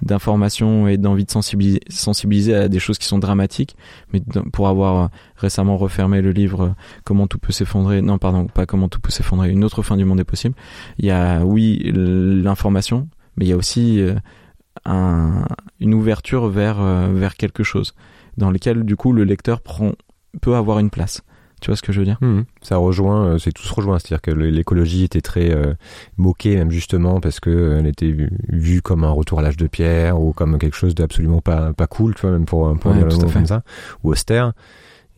d'information et d'envie de sensibiliser, à des choses qui sont dramatiques. Mais pour avoir euh, récemment refermé le livre euh, Comment tout peut s'effondrer, non pardon, pas Comment tout peut s'effondrer, une autre fin du monde est possible. Il y a oui l'information, mais il y a aussi un, une ouverture vers vers quelque chose dans lequel du coup le lecteur prend peut avoir une place. Tu vois ce que je veux dire? Mhm. Ça rejoint, euh, c'est tout se rejoint, c'est-à-dire que l'écologie était très euh, moquée, même justement parce que euh, elle était vue, vue comme un retour à l'âge de pierre ou comme quelque chose d'absolument pas pas cool, tu vois, même pour pour Ouais, dire le tout à mot fait. comme ça, ou austère,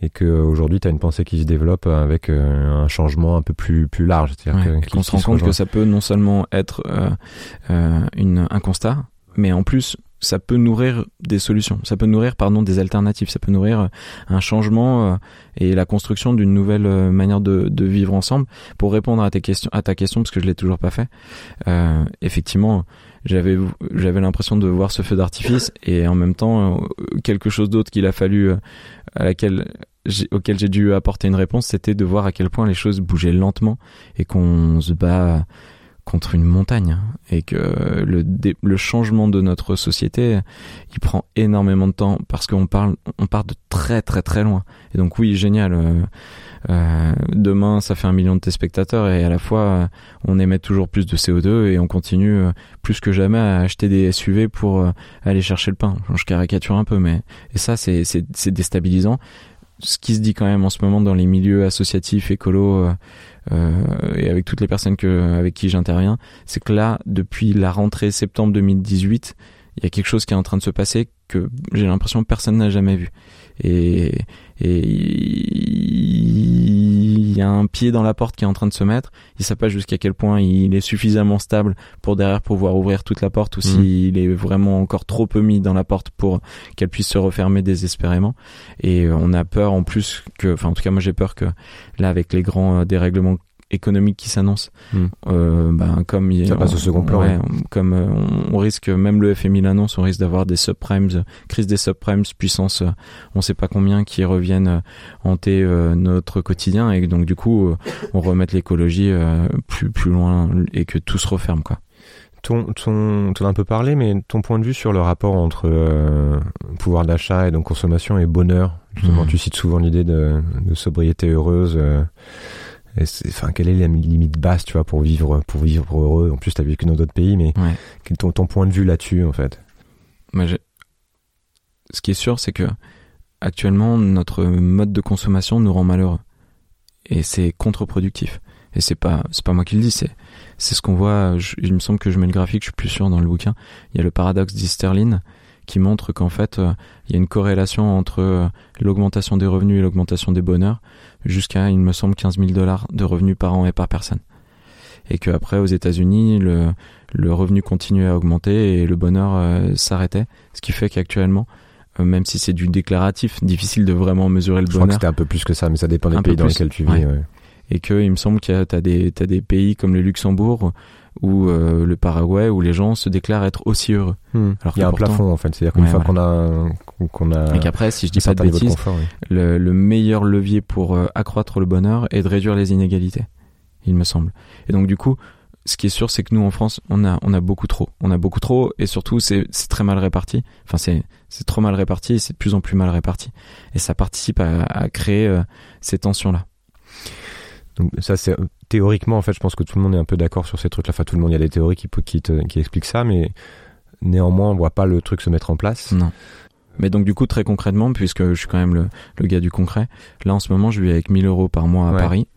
et que aujourd'hui tu as une pensée qui se développe avec euh, un changement un peu plus plus large, c'est-à-dire Ouais, qu'on se qui rend compte rejoint. que ça peut non seulement être euh, une, un constat, mais en plus ça peut nourrir des solutions, ça peut nourrir pardon des alternatives, ça peut nourrir euh, un changement euh, et la construction d'une nouvelle euh, manière de, de vivre ensemble. Pour répondre à tes questions, à ta question parce que je l'ai toujours pas fait, euh, effectivement j'avais j'avais l'impression de voir ce feu d'artifice et en même temps quelque chose d'autre qu'il a fallu à laquelle auquel j'ai dû apporter une réponse, c'était de voir à quel point les choses bougeaient lentement et qu'on se bat contre une montagne et que le, le changement de notre société il prend énormément de temps parce qu'on parle on part de très très très loin. Et donc oui génial euh, euh, demain ça fait un million de téléspectateurs et à la fois euh, on émet toujours plus de CO2 et on continue euh, plus que jamais à acheter des SUV pour aller chercher le pain. Je caricature un peu mais et ça c'est déstabilisant. Ce qui se dit quand même en ce moment dans les milieux associatifs écolos euh, et avec toutes les personnes avec qui j'interviens, c'est que là, depuis la rentrée septembre 2018, il y a quelque chose qui est en train de se passer que j'ai l'impression personne n'a jamais vu. Et, et il y a un pied dans la porte qui est en train de se mettre. Il sait pas jusqu'à quel point il est suffisamment stable pour derrière pouvoir ouvrir toute la porte ou Mhm. s'il est vraiment encore trop peu mis dans la porte pour qu'elle puisse se refermer désespérément. Et on a peur en plus que, enfin en tout cas moi j'ai peur que là avec les grands euh, dérèglements économique qui s'annonce. Hmm. Euh, ben, comme il, Ça passe au second plan, ouais, comme euh, on, on risque, même le FMI l'annonce, on risque d'avoir des subprimes, crise des subprimes, puissance, euh, on sait pas combien, qui reviennent euh, hanter euh, notre quotidien et donc du coup, on remette l'écologie plus plus loin et que tout se referme quoi. Ton, ton, t'en as un peu parlé, mais ton point de vue sur le rapport entre pouvoir d'achat et donc consommation et bonheur. Justement, Mhm. tu cites souvent l'idée de, de sobriété heureuse. Enfin, quelle est la limite basse, tu vois, pour vivre, pour vivre heureux? En plus, t'as vécu dans d'autres pays, mais Ouais. quel est ton, ton point de vue là-dessus, en fait? Moi, ce qui est sûr, c'est que actuellement, notre mode de consommation nous rend malheureux. Et c'est contre-productif. Et c'est pas, c'est pas moi qui le dis, c'est, c'est ce qu'on voit. je- il me semble que je mets le graphique, je suis plus sûr dans le bouquin. Il y a le paradoxe d'Easterlin qui montre qu'en fait, euh, il y a une corrélation entre euh, l'augmentation des revenus et l'augmentation des bonheurs jusqu'à, il me semble, 15 000 dollars de revenus par an et par personne. Et que après, aux États-Unis, le, le revenu continuait à augmenter et le bonheur euh, s'arrêtait. Ce qui fait qu'actuellement, euh, même si c'est du déclaratif, difficile de vraiment mesurer le Je crois que bonheur. c'était un peu plus que ça, mais ça dépend des Un pays dans lesquels tu vis. ouais. ouais. Et que il me semble qu'il y a t'as des t'as des pays comme le Luxembourg ou euh, le Paraguay où les gens se déclarent être aussi heureux. Hmm. Alors Il y a un pourtant- plafond, en fait. C'est-à-dire qu'une Ouais, fois ouais. qu'on a, qu'on a Et qu'après, si je dis pas de bêtises, confort, oui. le, le meilleur levier pour euh, accroître le bonheur est de réduire les inégalités, il me semble. Et donc du coup, ce qui est sûr, c'est que nous en France, on a on a beaucoup trop, on a beaucoup trop, et surtout c'est c'est très mal réparti. Enfin c'est c'est trop mal réparti, et c'est de plus en plus mal réparti, et ça participe à, à créer euh, ces tensions là. Donc ça c'est théoriquement en fait je pense que tout le monde est un peu d'accord sur ces trucs là. Enfin tout le monde il y a des théories qui peut- qui, te- qui expliquent ça mais néanmoins on voit pas le truc se mettre en place. Non. Mais donc du coup très concrètement, puisque je suis quand même le, le gars du concret, là en ce moment je vis avec 1000 euros par mois à Ouais. Paris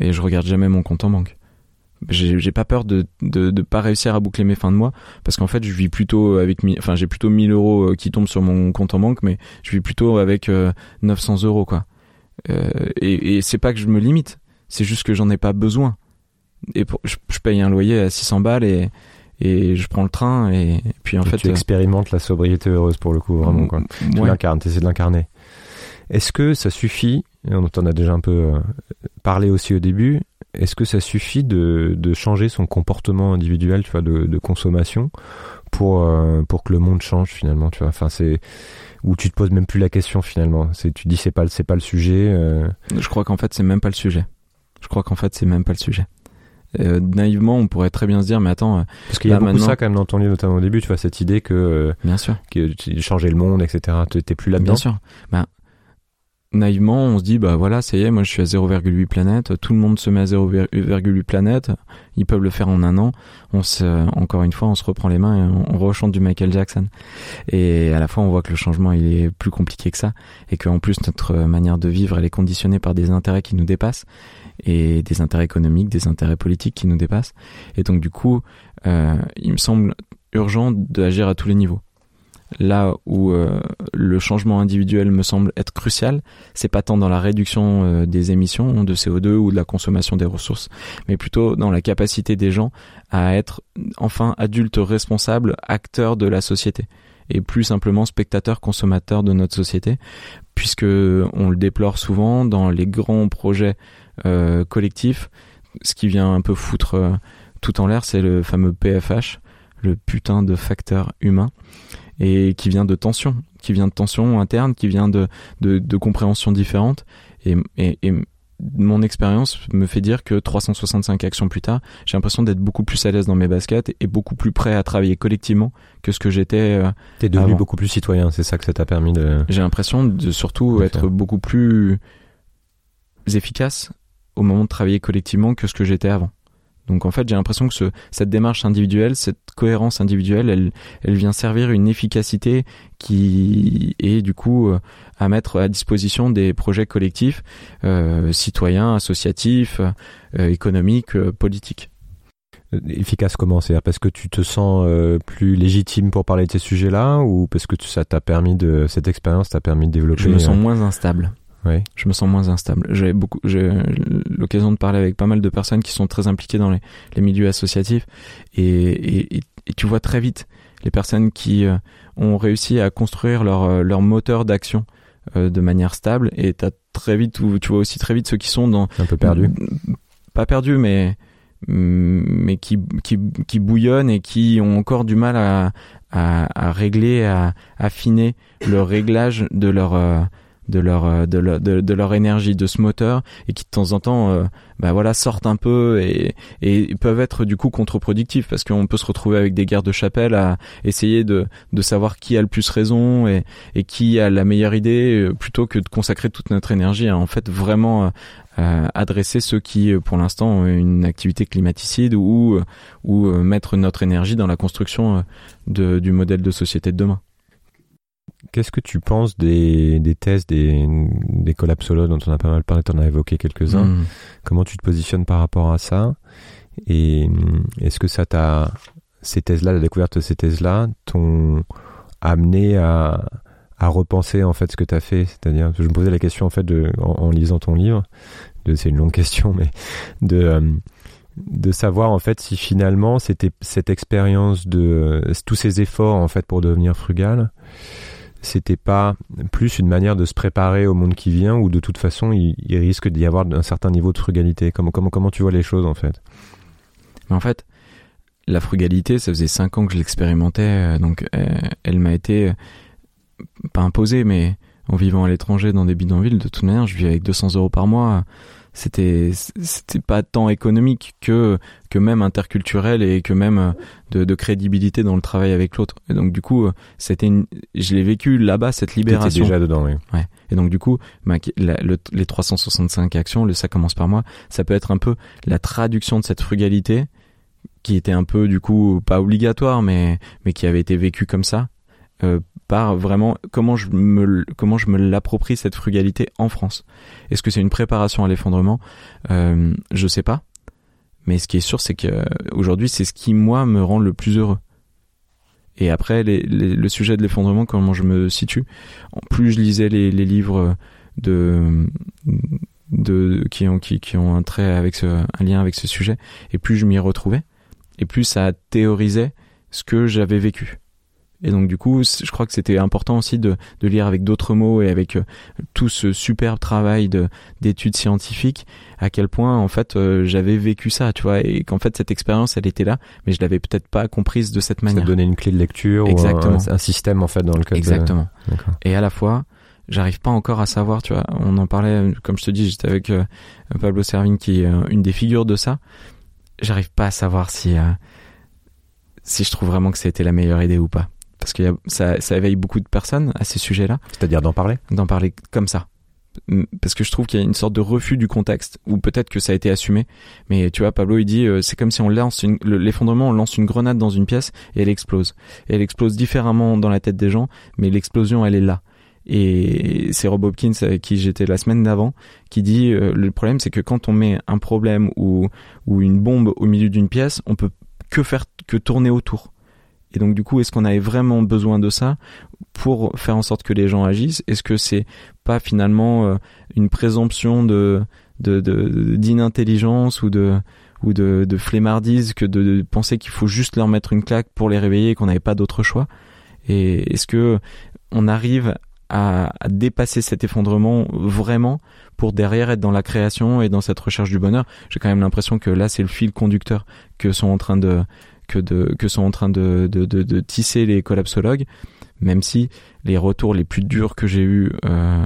et je regarde jamais mon compte en banque. J'ai pas peur de, de de pas réussir à boucler mes fins de mois parce qu'en fait je vis plutôt avec enfin j'ai plutôt 1000 euros euh, qui tombent sur mon compte en banque mais je vis plutôt avec euh, 900 euros quoi. Euh, et et c'est pas que je me limite, c'est juste que j'en ai pas besoin. Et pour, je, je paye un loyer à 600 balles et et je prends le train et, puis en fait tu euh, expérimentes la sobriété heureuse pour le coup vraiment quoi. Tu l'incarnes, t'essaies de l'incarner. Est-ce que ça suffit, et on en a déjà un peu euh, parlé aussi au début, est-ce que ça suffit de, de changer son comportement individuel, tu vois, de, de consommation pour, euh, pour que le monde change finalement, tu vois? Enfin, c'est où tu te poses même plus la question finalement. C'est tu dis c'est pas c'est pas le sujet. euh, Je crois qu'en fait, c'est même pas le sujet. Je crois qu'en fait, c'est même pas le sujet. Euh, naïvement, on pourrait très bien se dire, mais attends, euh, parce qu'il y a beaucoup maintenant- ça quand même dans ton livre, notamment au début, tu vois cette idée que, euh, bien sûr, que tu- changer le monde, etc. Tu- T'es plus là-dedans. bien sûr. Ben, naïvement, on se dit, bah voilà, ça y est, moi je suis à 0,8 planètes, tout le monde se met à 0,8 planètes, ils peuvent le faire en un an. On se, encore une fois, on se reprend les mains et on, on rechante du Michael Jackson. Et à la fois, on voit que le changement, il est plus compliqué que ça, et qu'en plus, notre manière de vivre, elle est conditionnée par des intérêts qui nous dépassent, et des intérêts économiques, des intérêts politiques qui nous dépassent. Et donc, du coup, euh, il me semble urgent d'agir à tous les niveaux. Là où euh, le changement individuel me semble être crucial, c'est pas tant dans la réduction euh, des émissions de CO2 ou de la consommation des ressources, mais plutôt dans la capacité des gens à être enfin adultes responsables, acteurs de la société et plus simplement spectateurs consommateurs de notre société, puisque on le déplore souvent dans les grands projets euh, collectifs. Ce qui vient un peu foutre tout en l'air, c'est le fameux PFH, le putain de facteur humain et qui vient de tension, qui vient de tension interne, qui vient de, de, de compréhension différente. Et, et, et mon expérience me fait dire que 365 actions plus tard, j'ai l'impression d'être beaucoup plus à l'aise dans mes baskets et beaucoup plus prêt à travailler collectivement que ce que j'étais. euh, T'es devenu Avant. beaucoup plus citoyen. C'est ça que ça t'a permis de. j'ai l'impression de surtout être beaucoup plus efficace au moment de travailler collectivement que ce que j'étais avant. Donc en fait, j'ai l'impression que ce, cette démarche individuelle, cette cohérence individuelle, elle, elle vient servir une efficacité qui est du coup euh, à mettre à disposition des projets collectifs, euh, citoyens, associatifs, euh, économiques, politiques. Efficace comment C'est-à-dire parce que tu te sens plus légitime pour parler de ces sujets-là ou parce que tu- ça t'a permis de cette expérience t'a permis de développer Je me sens moins instable. Ouais. je me sens moins instable. J'ai beaucoup, j'ai l'occasion de parler avec pas mal de personnes qui sont très impliquées dans les, les milieux associatifs et, et, et, et tu vois très vite les personnes qui euh, ont réussi à construire leur, euh, leur moteur d'action euh, de manière stable et t'as très vite, ou tu vois aussi très vite ceux qui sont dans un peu perdu. pas perdus, mais mais qui, qui, qui bouillonnent et qui ont encore du mal à, à, à régler, à affiner le réglage de leur de leur euh, de leur, de, leur énergie de ce moteur et qui de temps en temps euh, bah voilà sortent un peu et, et peuvent être du coup contre-productifs parce qu'on peut se retrouver avec des guerres de chapelle à essayer de, de savoir qui a le plus raison et, et qui a la meilleure idée euh, plutôt que de consacrer toute notre énergie à en fait vraiment adresser ceux qui pour l'instant ont une activité climaticide ou ou mettre notre énergie dans la construction de, du modèle de société de demain. Qu'est-ce que tu penses des, des thèses des, des collapsologues dont on a pas mal parlé, tu en as évoqué quelques-uns. Hmm. Comment tu te positionnes par rapport à ça? Et hmm, est-ce que ça t'a, ces thèses-là, la découverte de ces thèses-là, t'ont amené à, à repenser en fait ce que tu as fait? C'est-à-dire, je me posais la question en fait de, en, lisant ton livre, c'est une longue *laughs* question, mais de euh, de savoir en fait si finalement c'était cette expérience de tous ces efforts en fait pour devenir frugal c'était pas plus une manière de se préparer au monde qui vient ou de toute façon il, risque d'y avoir un certain niveau de frugalité. Comment, tu vois les choses en fait? En fait, la frugalité, ça faisait 5 ans que je l'expérimentais, euh, donc euh, elle m'a été euh, pas imposée, mais en vivant à l'étranger dans des bidonvilles, de toute manière, je vis avec 200 euros par mois c'était c'était pas tant économique que que même interculturel et que même euh, de, de crédibilité dans le travail avec l'autre. Et donc du coup euh, c'était je l'ai vécu là-bas cette libération. déjà dedans oui. Ouais. Et donc du coup les 365 actions le ça commence par moi ça peut être un peu la traduction de cette frugalité qui était un peu du coup pas obligatoire mais mais qui avait été vécu comme ça euh, par vraiment comment je me comment je me l'approprie cette frugalité en France. Est-ce que c'est une préparation à l'effondrement? Euh, Je sais pas. Mais ce qui est sûr, c'est que euh, aujourd'hui, c'est ce qui moi me rend le plus heureux. Et après, les, le sujet de l'effondrement, comment je me situe? En plus je lisais les, les livres de de qui ont qui, qui ont un trait avec ce, un lien avec ce sujet, et plus je m'y retrouvais, et plus ça théorisait ce que j'avais vécu. Et donc du coup, je crois que c'était important aussi de, de lire avec d'autres mots et avec euh, tout ce superbe travail de d'études scientifiques, à quel point en fait euh, j'avais vécu ça, tu vois, et qu'en fait cette expérience elle était là, mais je l'avais peut-être pas comprise de cette manière. Ça donnait une clé de lecture Exactement. ou un, système en fait dans lequel. Exactement. Et à la fois, j'arrive pas encore à savoir, tu vois, on en parlait, comme je te dis, j'étais avec euh, Pablo Servigne qui est une des figures de ça. J'arrive pas à savoir si si je trouve vraiment que c'était la meilleure idée ou pas parce que ça, ça éveille beaucoup de personnes à ces sujets-là. C'est-à-dire d'en parler D'en parler comme ça. Parce que je trouve qu'il y a une sorte de refus du contexte, ou peut-être que ça a été assumé. Mais tu vois, Pablo, il dit, euh, c'est comme si on lance l'effondrement, on lance une grenade dans une pièce et elle explose. Et elle explose différemment dans la tête des gens, mais l'explosion, elle est là. Et c'est Rob Hopkins avec qui j'étais la semaine d'avant qui dit euh, le problème c'est que quand on met un problème ou ou une bombe au milieu d'une pièce, on peut que faire que tourner autour. Et donc du coup, est-ce qu'on avait vraiment besoin de ça pour faire en sorte que les gens agissent? Est-ce que c'est pas finalement euh, une présomption de d'inintelligence ou de ou de, de flemmardise que de, penser qu'il faut juste leur mettre une claque pour les réveiller et qu'on n'avait pas d'autre choix? Et est-ce que on arrive à, à, dépasser cet effondrement vraiment pour derrière être dans la création et dans cette recherche du bonheur? J'ai quand même l'impression que là c'est le fil conducteur que sont en train de que, sont en train de, tisser les collapsologues, même si les retours les plus durs que j'ai eus euh,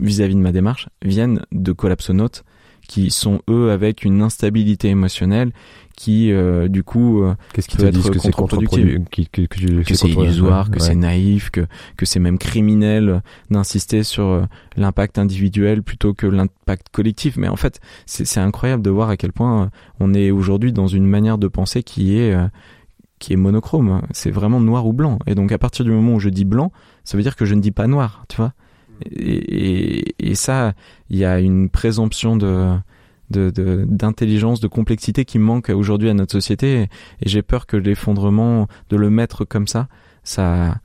vis-à-vis de ma démarche viennent de collapsonautes qui sont eux avec une instabilité émotionnelle qui euh, du coup euh, qu'est-ce qu'ils te disent que c'est contre-productif que, que c'est illusoire que c'est naïf que que c'est même criminel d'insister sur euh, l'impact individuel plutôt que l'impact collectif. Mais en fait c'est c'est incroyable de voir à quel point on est aujourd'hui dans une manière de penser qui est qui est monochrome. C'est vraiment noir ou blanc. Et donc à partir du moment où je dis blanc ça veut dire que je ne dis pas noir tu vois. Et, et, et ça il y a une présomption de d'intelligence, de, de, complexité qui manque aujourd'hui à notre société. Et, j'ai peur que l'effondrement, de le mettre comme ça, ça,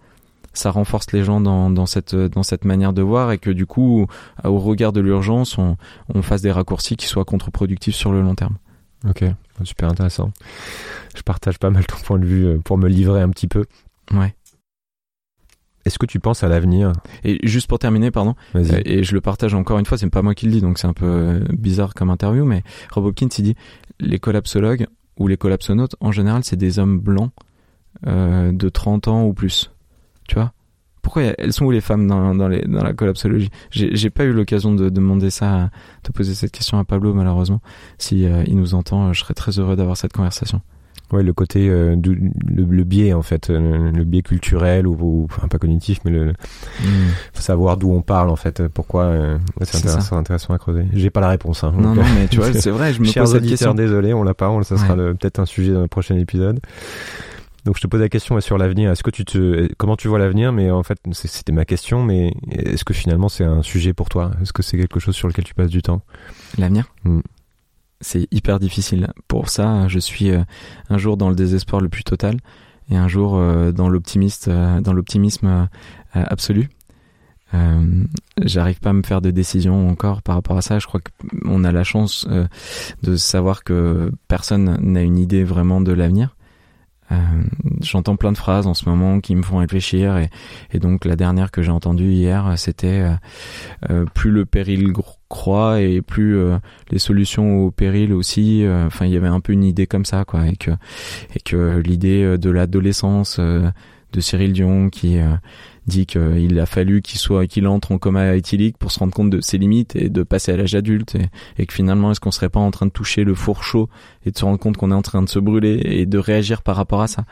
ça renforce les gens dans, dans, cette, dans cette manière de voir et que du coup, au regard de l'urgence, on, on fasse des raccourcis qui soient contre-productifs sur le long terme. Ok, super intéressant. Je partage pas mal ton point de vue euh, pour me livrer un petit peu. Ouais. Est-ce que tu penses à l'avenir? Et juste pour terminer, pardon, euh, et je le partage encore une fois, c'est pas moi qui le dis, donc c'est un peu euh, bizarre comme interview, mais Rob Hopkins, il dit les collapsologues ou les collapsonautes, en général, c'est des hommes blancs euh, de 30 ans ou plus. Tu vois? Pourquoi a- elles sont où les femmes dans, dans, les, dans la collapsologie? J'ai pas eu l'occasion de demander ça, de poser cette question à Pablo, malheureusement. Si euh, il nous entend, je serais très heureux d'avoir cette conversation. Ouais, le côté euh, du- le, le biais en fait, euh, le biais culturel ou, ou- enfin pas cognitif, mais le, faut savoir d'où on parle en fait. Pourquoi euh, ouais, c'est intéressant, intéressant à creuser. J'ai pas la réponse. Hein, Non, Donc, non, mais tu vois, *laughs* c'est vrai, je me Chers pose cette question. désolé, on l'a pas. on- Ça sera Ouais. peut-être un sujet dans le prochain épisode. Donc je te pose la question sur l'avenir. Est-ce que tu te, comment tu vois l'avenir Mais en fait, c'était ma question. Mais est-ce que finalement c'est un sujet pour toi? Est-ce que c'est quelque chose sur lequel tu passes du temps? L'avenir? Hmm. C'est hyper difficile. Pour ça, je suis euh, un jour dans le désespoir le plus total et un jour euh, euh, dans l'optimisme absolu. J'arrive pas à me faire de décision encore par rapport à ça. Je crois qu'on a la chance de savoir que personne n'a une idée vraiment de l'avenir. J'entends plein de phrases en ce moment qui me font réfléchir et, et donc la dernière que j'ai entendue hier, c'était plus le péril gro- croît et plus euh, les solutions au péril aussi. euh, Enfin, il y avait un peu une idée comme ça, quoi, et que et que l'idée euh, de l'adolescence de Cyril Dion qui dit qu'il a fallu qu'il soit qu'il entre en coma éthylique pour se rendre compte de ses limites et de passer à l'âge adulte et, que finalement est-ce qu'on serait pas en train de toucher le four chaud et de se rendre compte qu'on est en train de se brûler et de réagir par rapport à ça?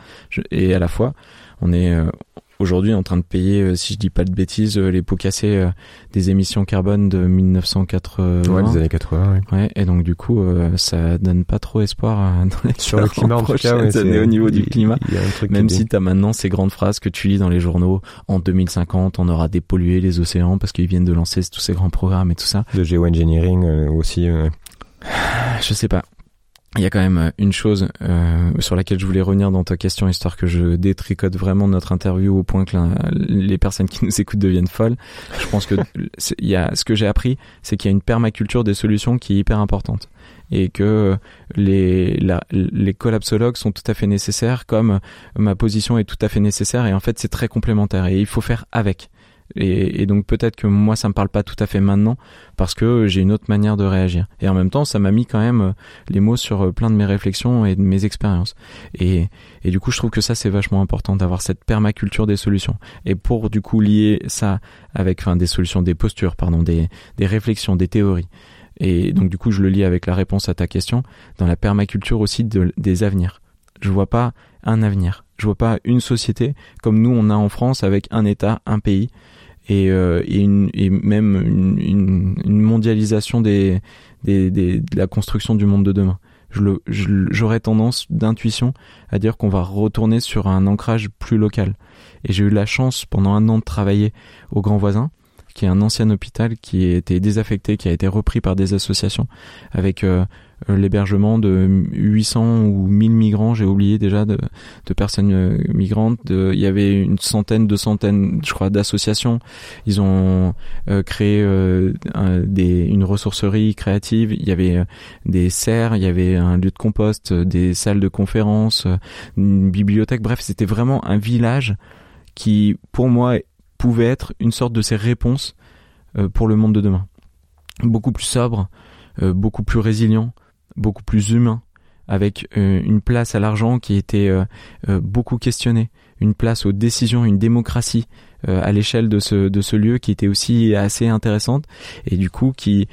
Et à la fois on est aujourd'hui en train de payer euh, si je dis pas de bêtises euh, les pots cassés euh, des émissions carbone de 1980 Ouais, les années 80. ouais. Ouais, et donc du coup, ça donne pas trop espoir dans les Sur le 40 *laughs* climat, en tout cas, ouais, années au niveau du climat. il y a un truc Même si t'as maintenant ces grandes phrases que tu lis dans les journaux, en 2050, on aura dépollué les océans parce qu'ils viennent de lancer tous ces grands programmes et tout ça. de géoengineering aussi. euh, Je sais pas. Il y a quand même euh, une chose euh, sur laquelle je voulais revenir dans ta question, histoire que je détricote vraiment notre interview au point que les personnes qui nous écoutent deviennent folles. Je pense que *laughs* il y a, ce que j'ai appris, c'est qu'il y a une permaculture des solutions qui est hyper importante et que les, la- les collapsologues sont tout à fait nécessaires, comme ma position est tout à fait nécessaire et en fait c'est très complémentaire et il faut faire avec. Et, donc peut-être que moi ça me parle pas tout à fait maintenant parce que j'ai une autre manière de réagir. Et en même temps ça m'a mis quand même euh, les mots sur euh, plein de mes réflexions et de mes expériences. Et, du coup je trouve que ça c'est vachement important d'avoir cette permaculture des solutions. Et pour du coup lier ça avec des solutions, des postures, pardon, des, réflexions, des théories. Et donc du coup je le lis avec la réponse à ta question dans la permaculture aussi de, des avenirs. Je vois pas un avenir. Je vois pas une société comme nous on a en France avec un État, un pays et, euh, et, une, et même une, une, une mondialisation des, des, des, de la construction du monde de demain. J'aurais tendance d'intuition à dire qu'on va retourner sur un ancrage plus local. Et j'ai eu la chance pendant un an de travailler au Grand Voisin, qui est un ancien hôpital qui a été désaffecté, qui a été repris par des associations, avec euh, l'hébergement de 800 ou 1000 migrants, j'ai oublié déjà, de, de personnes euh, migrantes. De, il y avait une centaine, deux centaines, je crois, d'associations. Ils ont euh, créé euh, un- des, une ressourcerie créative. Il y avait euh, des serres, il y avait un lieu de compost, euh, des salles de conférence, euh, une bibliothèque. Bref, c'était vraiment un village qui, pour moi, pouvait être une sorte de ces réponses euh, pour le monde de demain. Beaucoup plus sobre, euh, beaucoup plus résilient, beaucoup plus humain, avec euh, une place à l'argent qui était euh, euh, beaucoup questionnée, une place aux décisions, une démocratie à l'échelle de ce, de ce lieu qui était aussi assez intéressante et du coup qui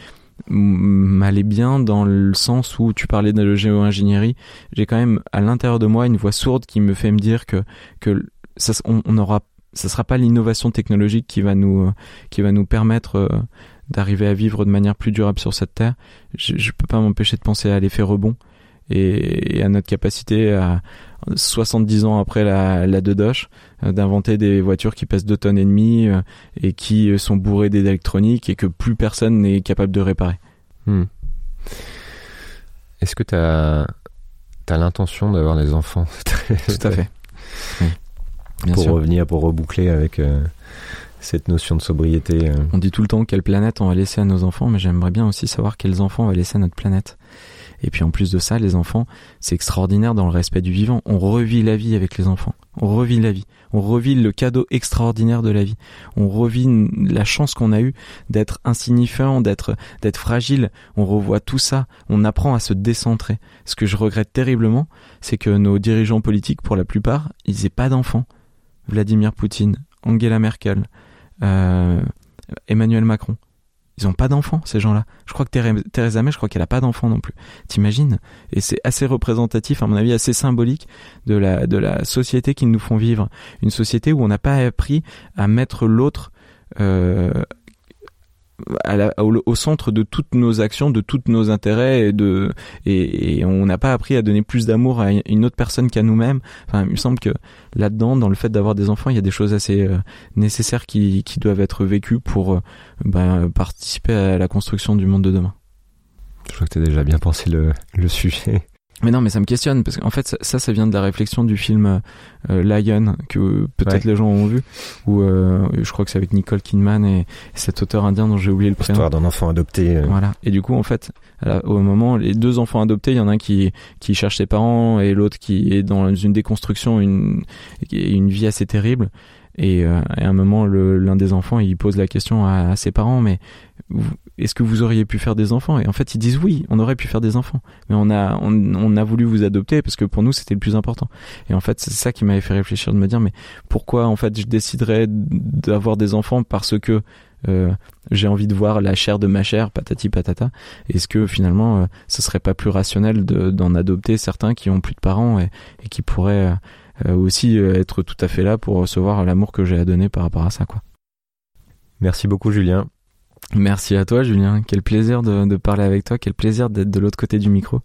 m'allait bien dans le sens où tu parlais de la géo-ingénierie. J'ai quand même à l'intérieur de moi une voix sourde qui me fait me dire que, que ça, on, on aura ça sera pas l'innovation technologique qui va nous qui va nous permettre d'arriver à vivre de manière plus durable sur cette terre. Je, je peux pas m'empêcher de penser à l'effet rebond et, et à notre capacité à 70 ans après la, la Dodoche euh, d'inventer des voitures qui pèsent 2 tonnes et demie euh, et qui sont bourrées d'électronique et que plus personne n'est capable de réparer. Hmm. Est-ce que tu as, l'intention d'avoir des enfants? Tout à fait. *laughs* Oui. Bien pour sûr. revenir, pour reboucler avec euh, cette notion de sobriété. euh. On dit tout le temps quelle planète on va laisser à nos enfants, mais j'aimerais bien aussi savoir quels enfants on va laisser à notre planète. Et puis en plus de ça, les enfants, c'est extraordinaire dans le respect du vivant. On revit la vie avec les enfants. On revit la vie. On revit le cadeau extraordinaire de la vie. On revit la chance qu'on a eue d'être insignifiant, d'être, d'être fragile. On revoit tout ça. On apprend à se décentrer. Ce que je regrette terriblement, c'est que nos dirigeants politiques, pour la plupart, ils aient pas d'enfants. Vladimir Poutine, Angela Merkel, euh, Emmanuel Macron. Ils ont pas d'enfants, ces gens-là. Je crois que Theresa May, je crois qu'elle a pas d'enfants non plus. T'imagines? Et c'est assez représentatif, à mon avis, assez symbolique de la, de la société qu'ils nous font vivre. Une société où on n'a pas appris à mettre l'autre euh, au, centre de toutes nos actions, de tous nos intérêts, et, de, et, on n'a pas appris à donner plus d'amour à une autre personne qu'à nous-mêmes. Enfin, il me semble que là-dedans, dans le fait d'avoir des enfants, il y a des choses assez euh, nécessaires qui, qui doivent être vécues pour euh, bah, participer à la construction du monde de demain. Je crois que tu as déjà bien pensé le sujet. Mais non, mais ça me questionne parce qu'en fait ça, ça vient de la réflexion du film euh, Lion que peut-être les gens ont vu, où euh, je crois que c'est avec Nicole Kidman et, cet auteur indien dont j'ai oublié le prénom. Histoire d'un enfant adopté. Euh. Voilà. Et du coup, en fait, au moment les deux enfants adoptés, il y en a un qui qui cherche ses parents et l'autre qui est dans une déconstruction, une une vie assez terrible. Et, à un moment, l'un des enfants, il pose la question à, à ses parents, mais est-ce que vous auriez pu faire des enfants? Et en fait, ils disent oui, on aurait pu faire des enfants, mais on a on, a voulu vous adopter parce que pour nous c'était le plus important. Et en fait, c'est ça qui m'avait fait réfléchir de me dire mais pourquoi en fait je déciderais d'avoir des enfants parce que euh, j'ai envie de voir la chair de ma chair, patati patata. Est-ce que finalement, euh, ce serait pas plus rationnel d'en adopter certains qui ont plus de parents et, qui pourraient euh, aussi être tout à fait là pour recevoir l'amour que j'ai à donner par rapport à ça, quoi. Merci beaucoup, Julien. Merci à toi, Julien. Quel plaisir de, parler avec toi. Quel plaisir d'être de l'autre côté du micro.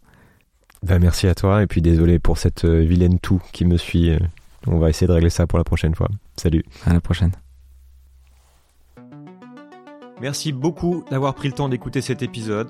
Ben, merci à toi. Et puis désolé pour cette euh, vilaine toux qui me suit. Euh, on va essayer de régler ça pour la prochaine fois. Salut. À la prochaine. Merci beaucoup d'avoir pris le temps d'écouter cet épisode.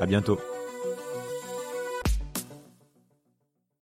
À bientôt.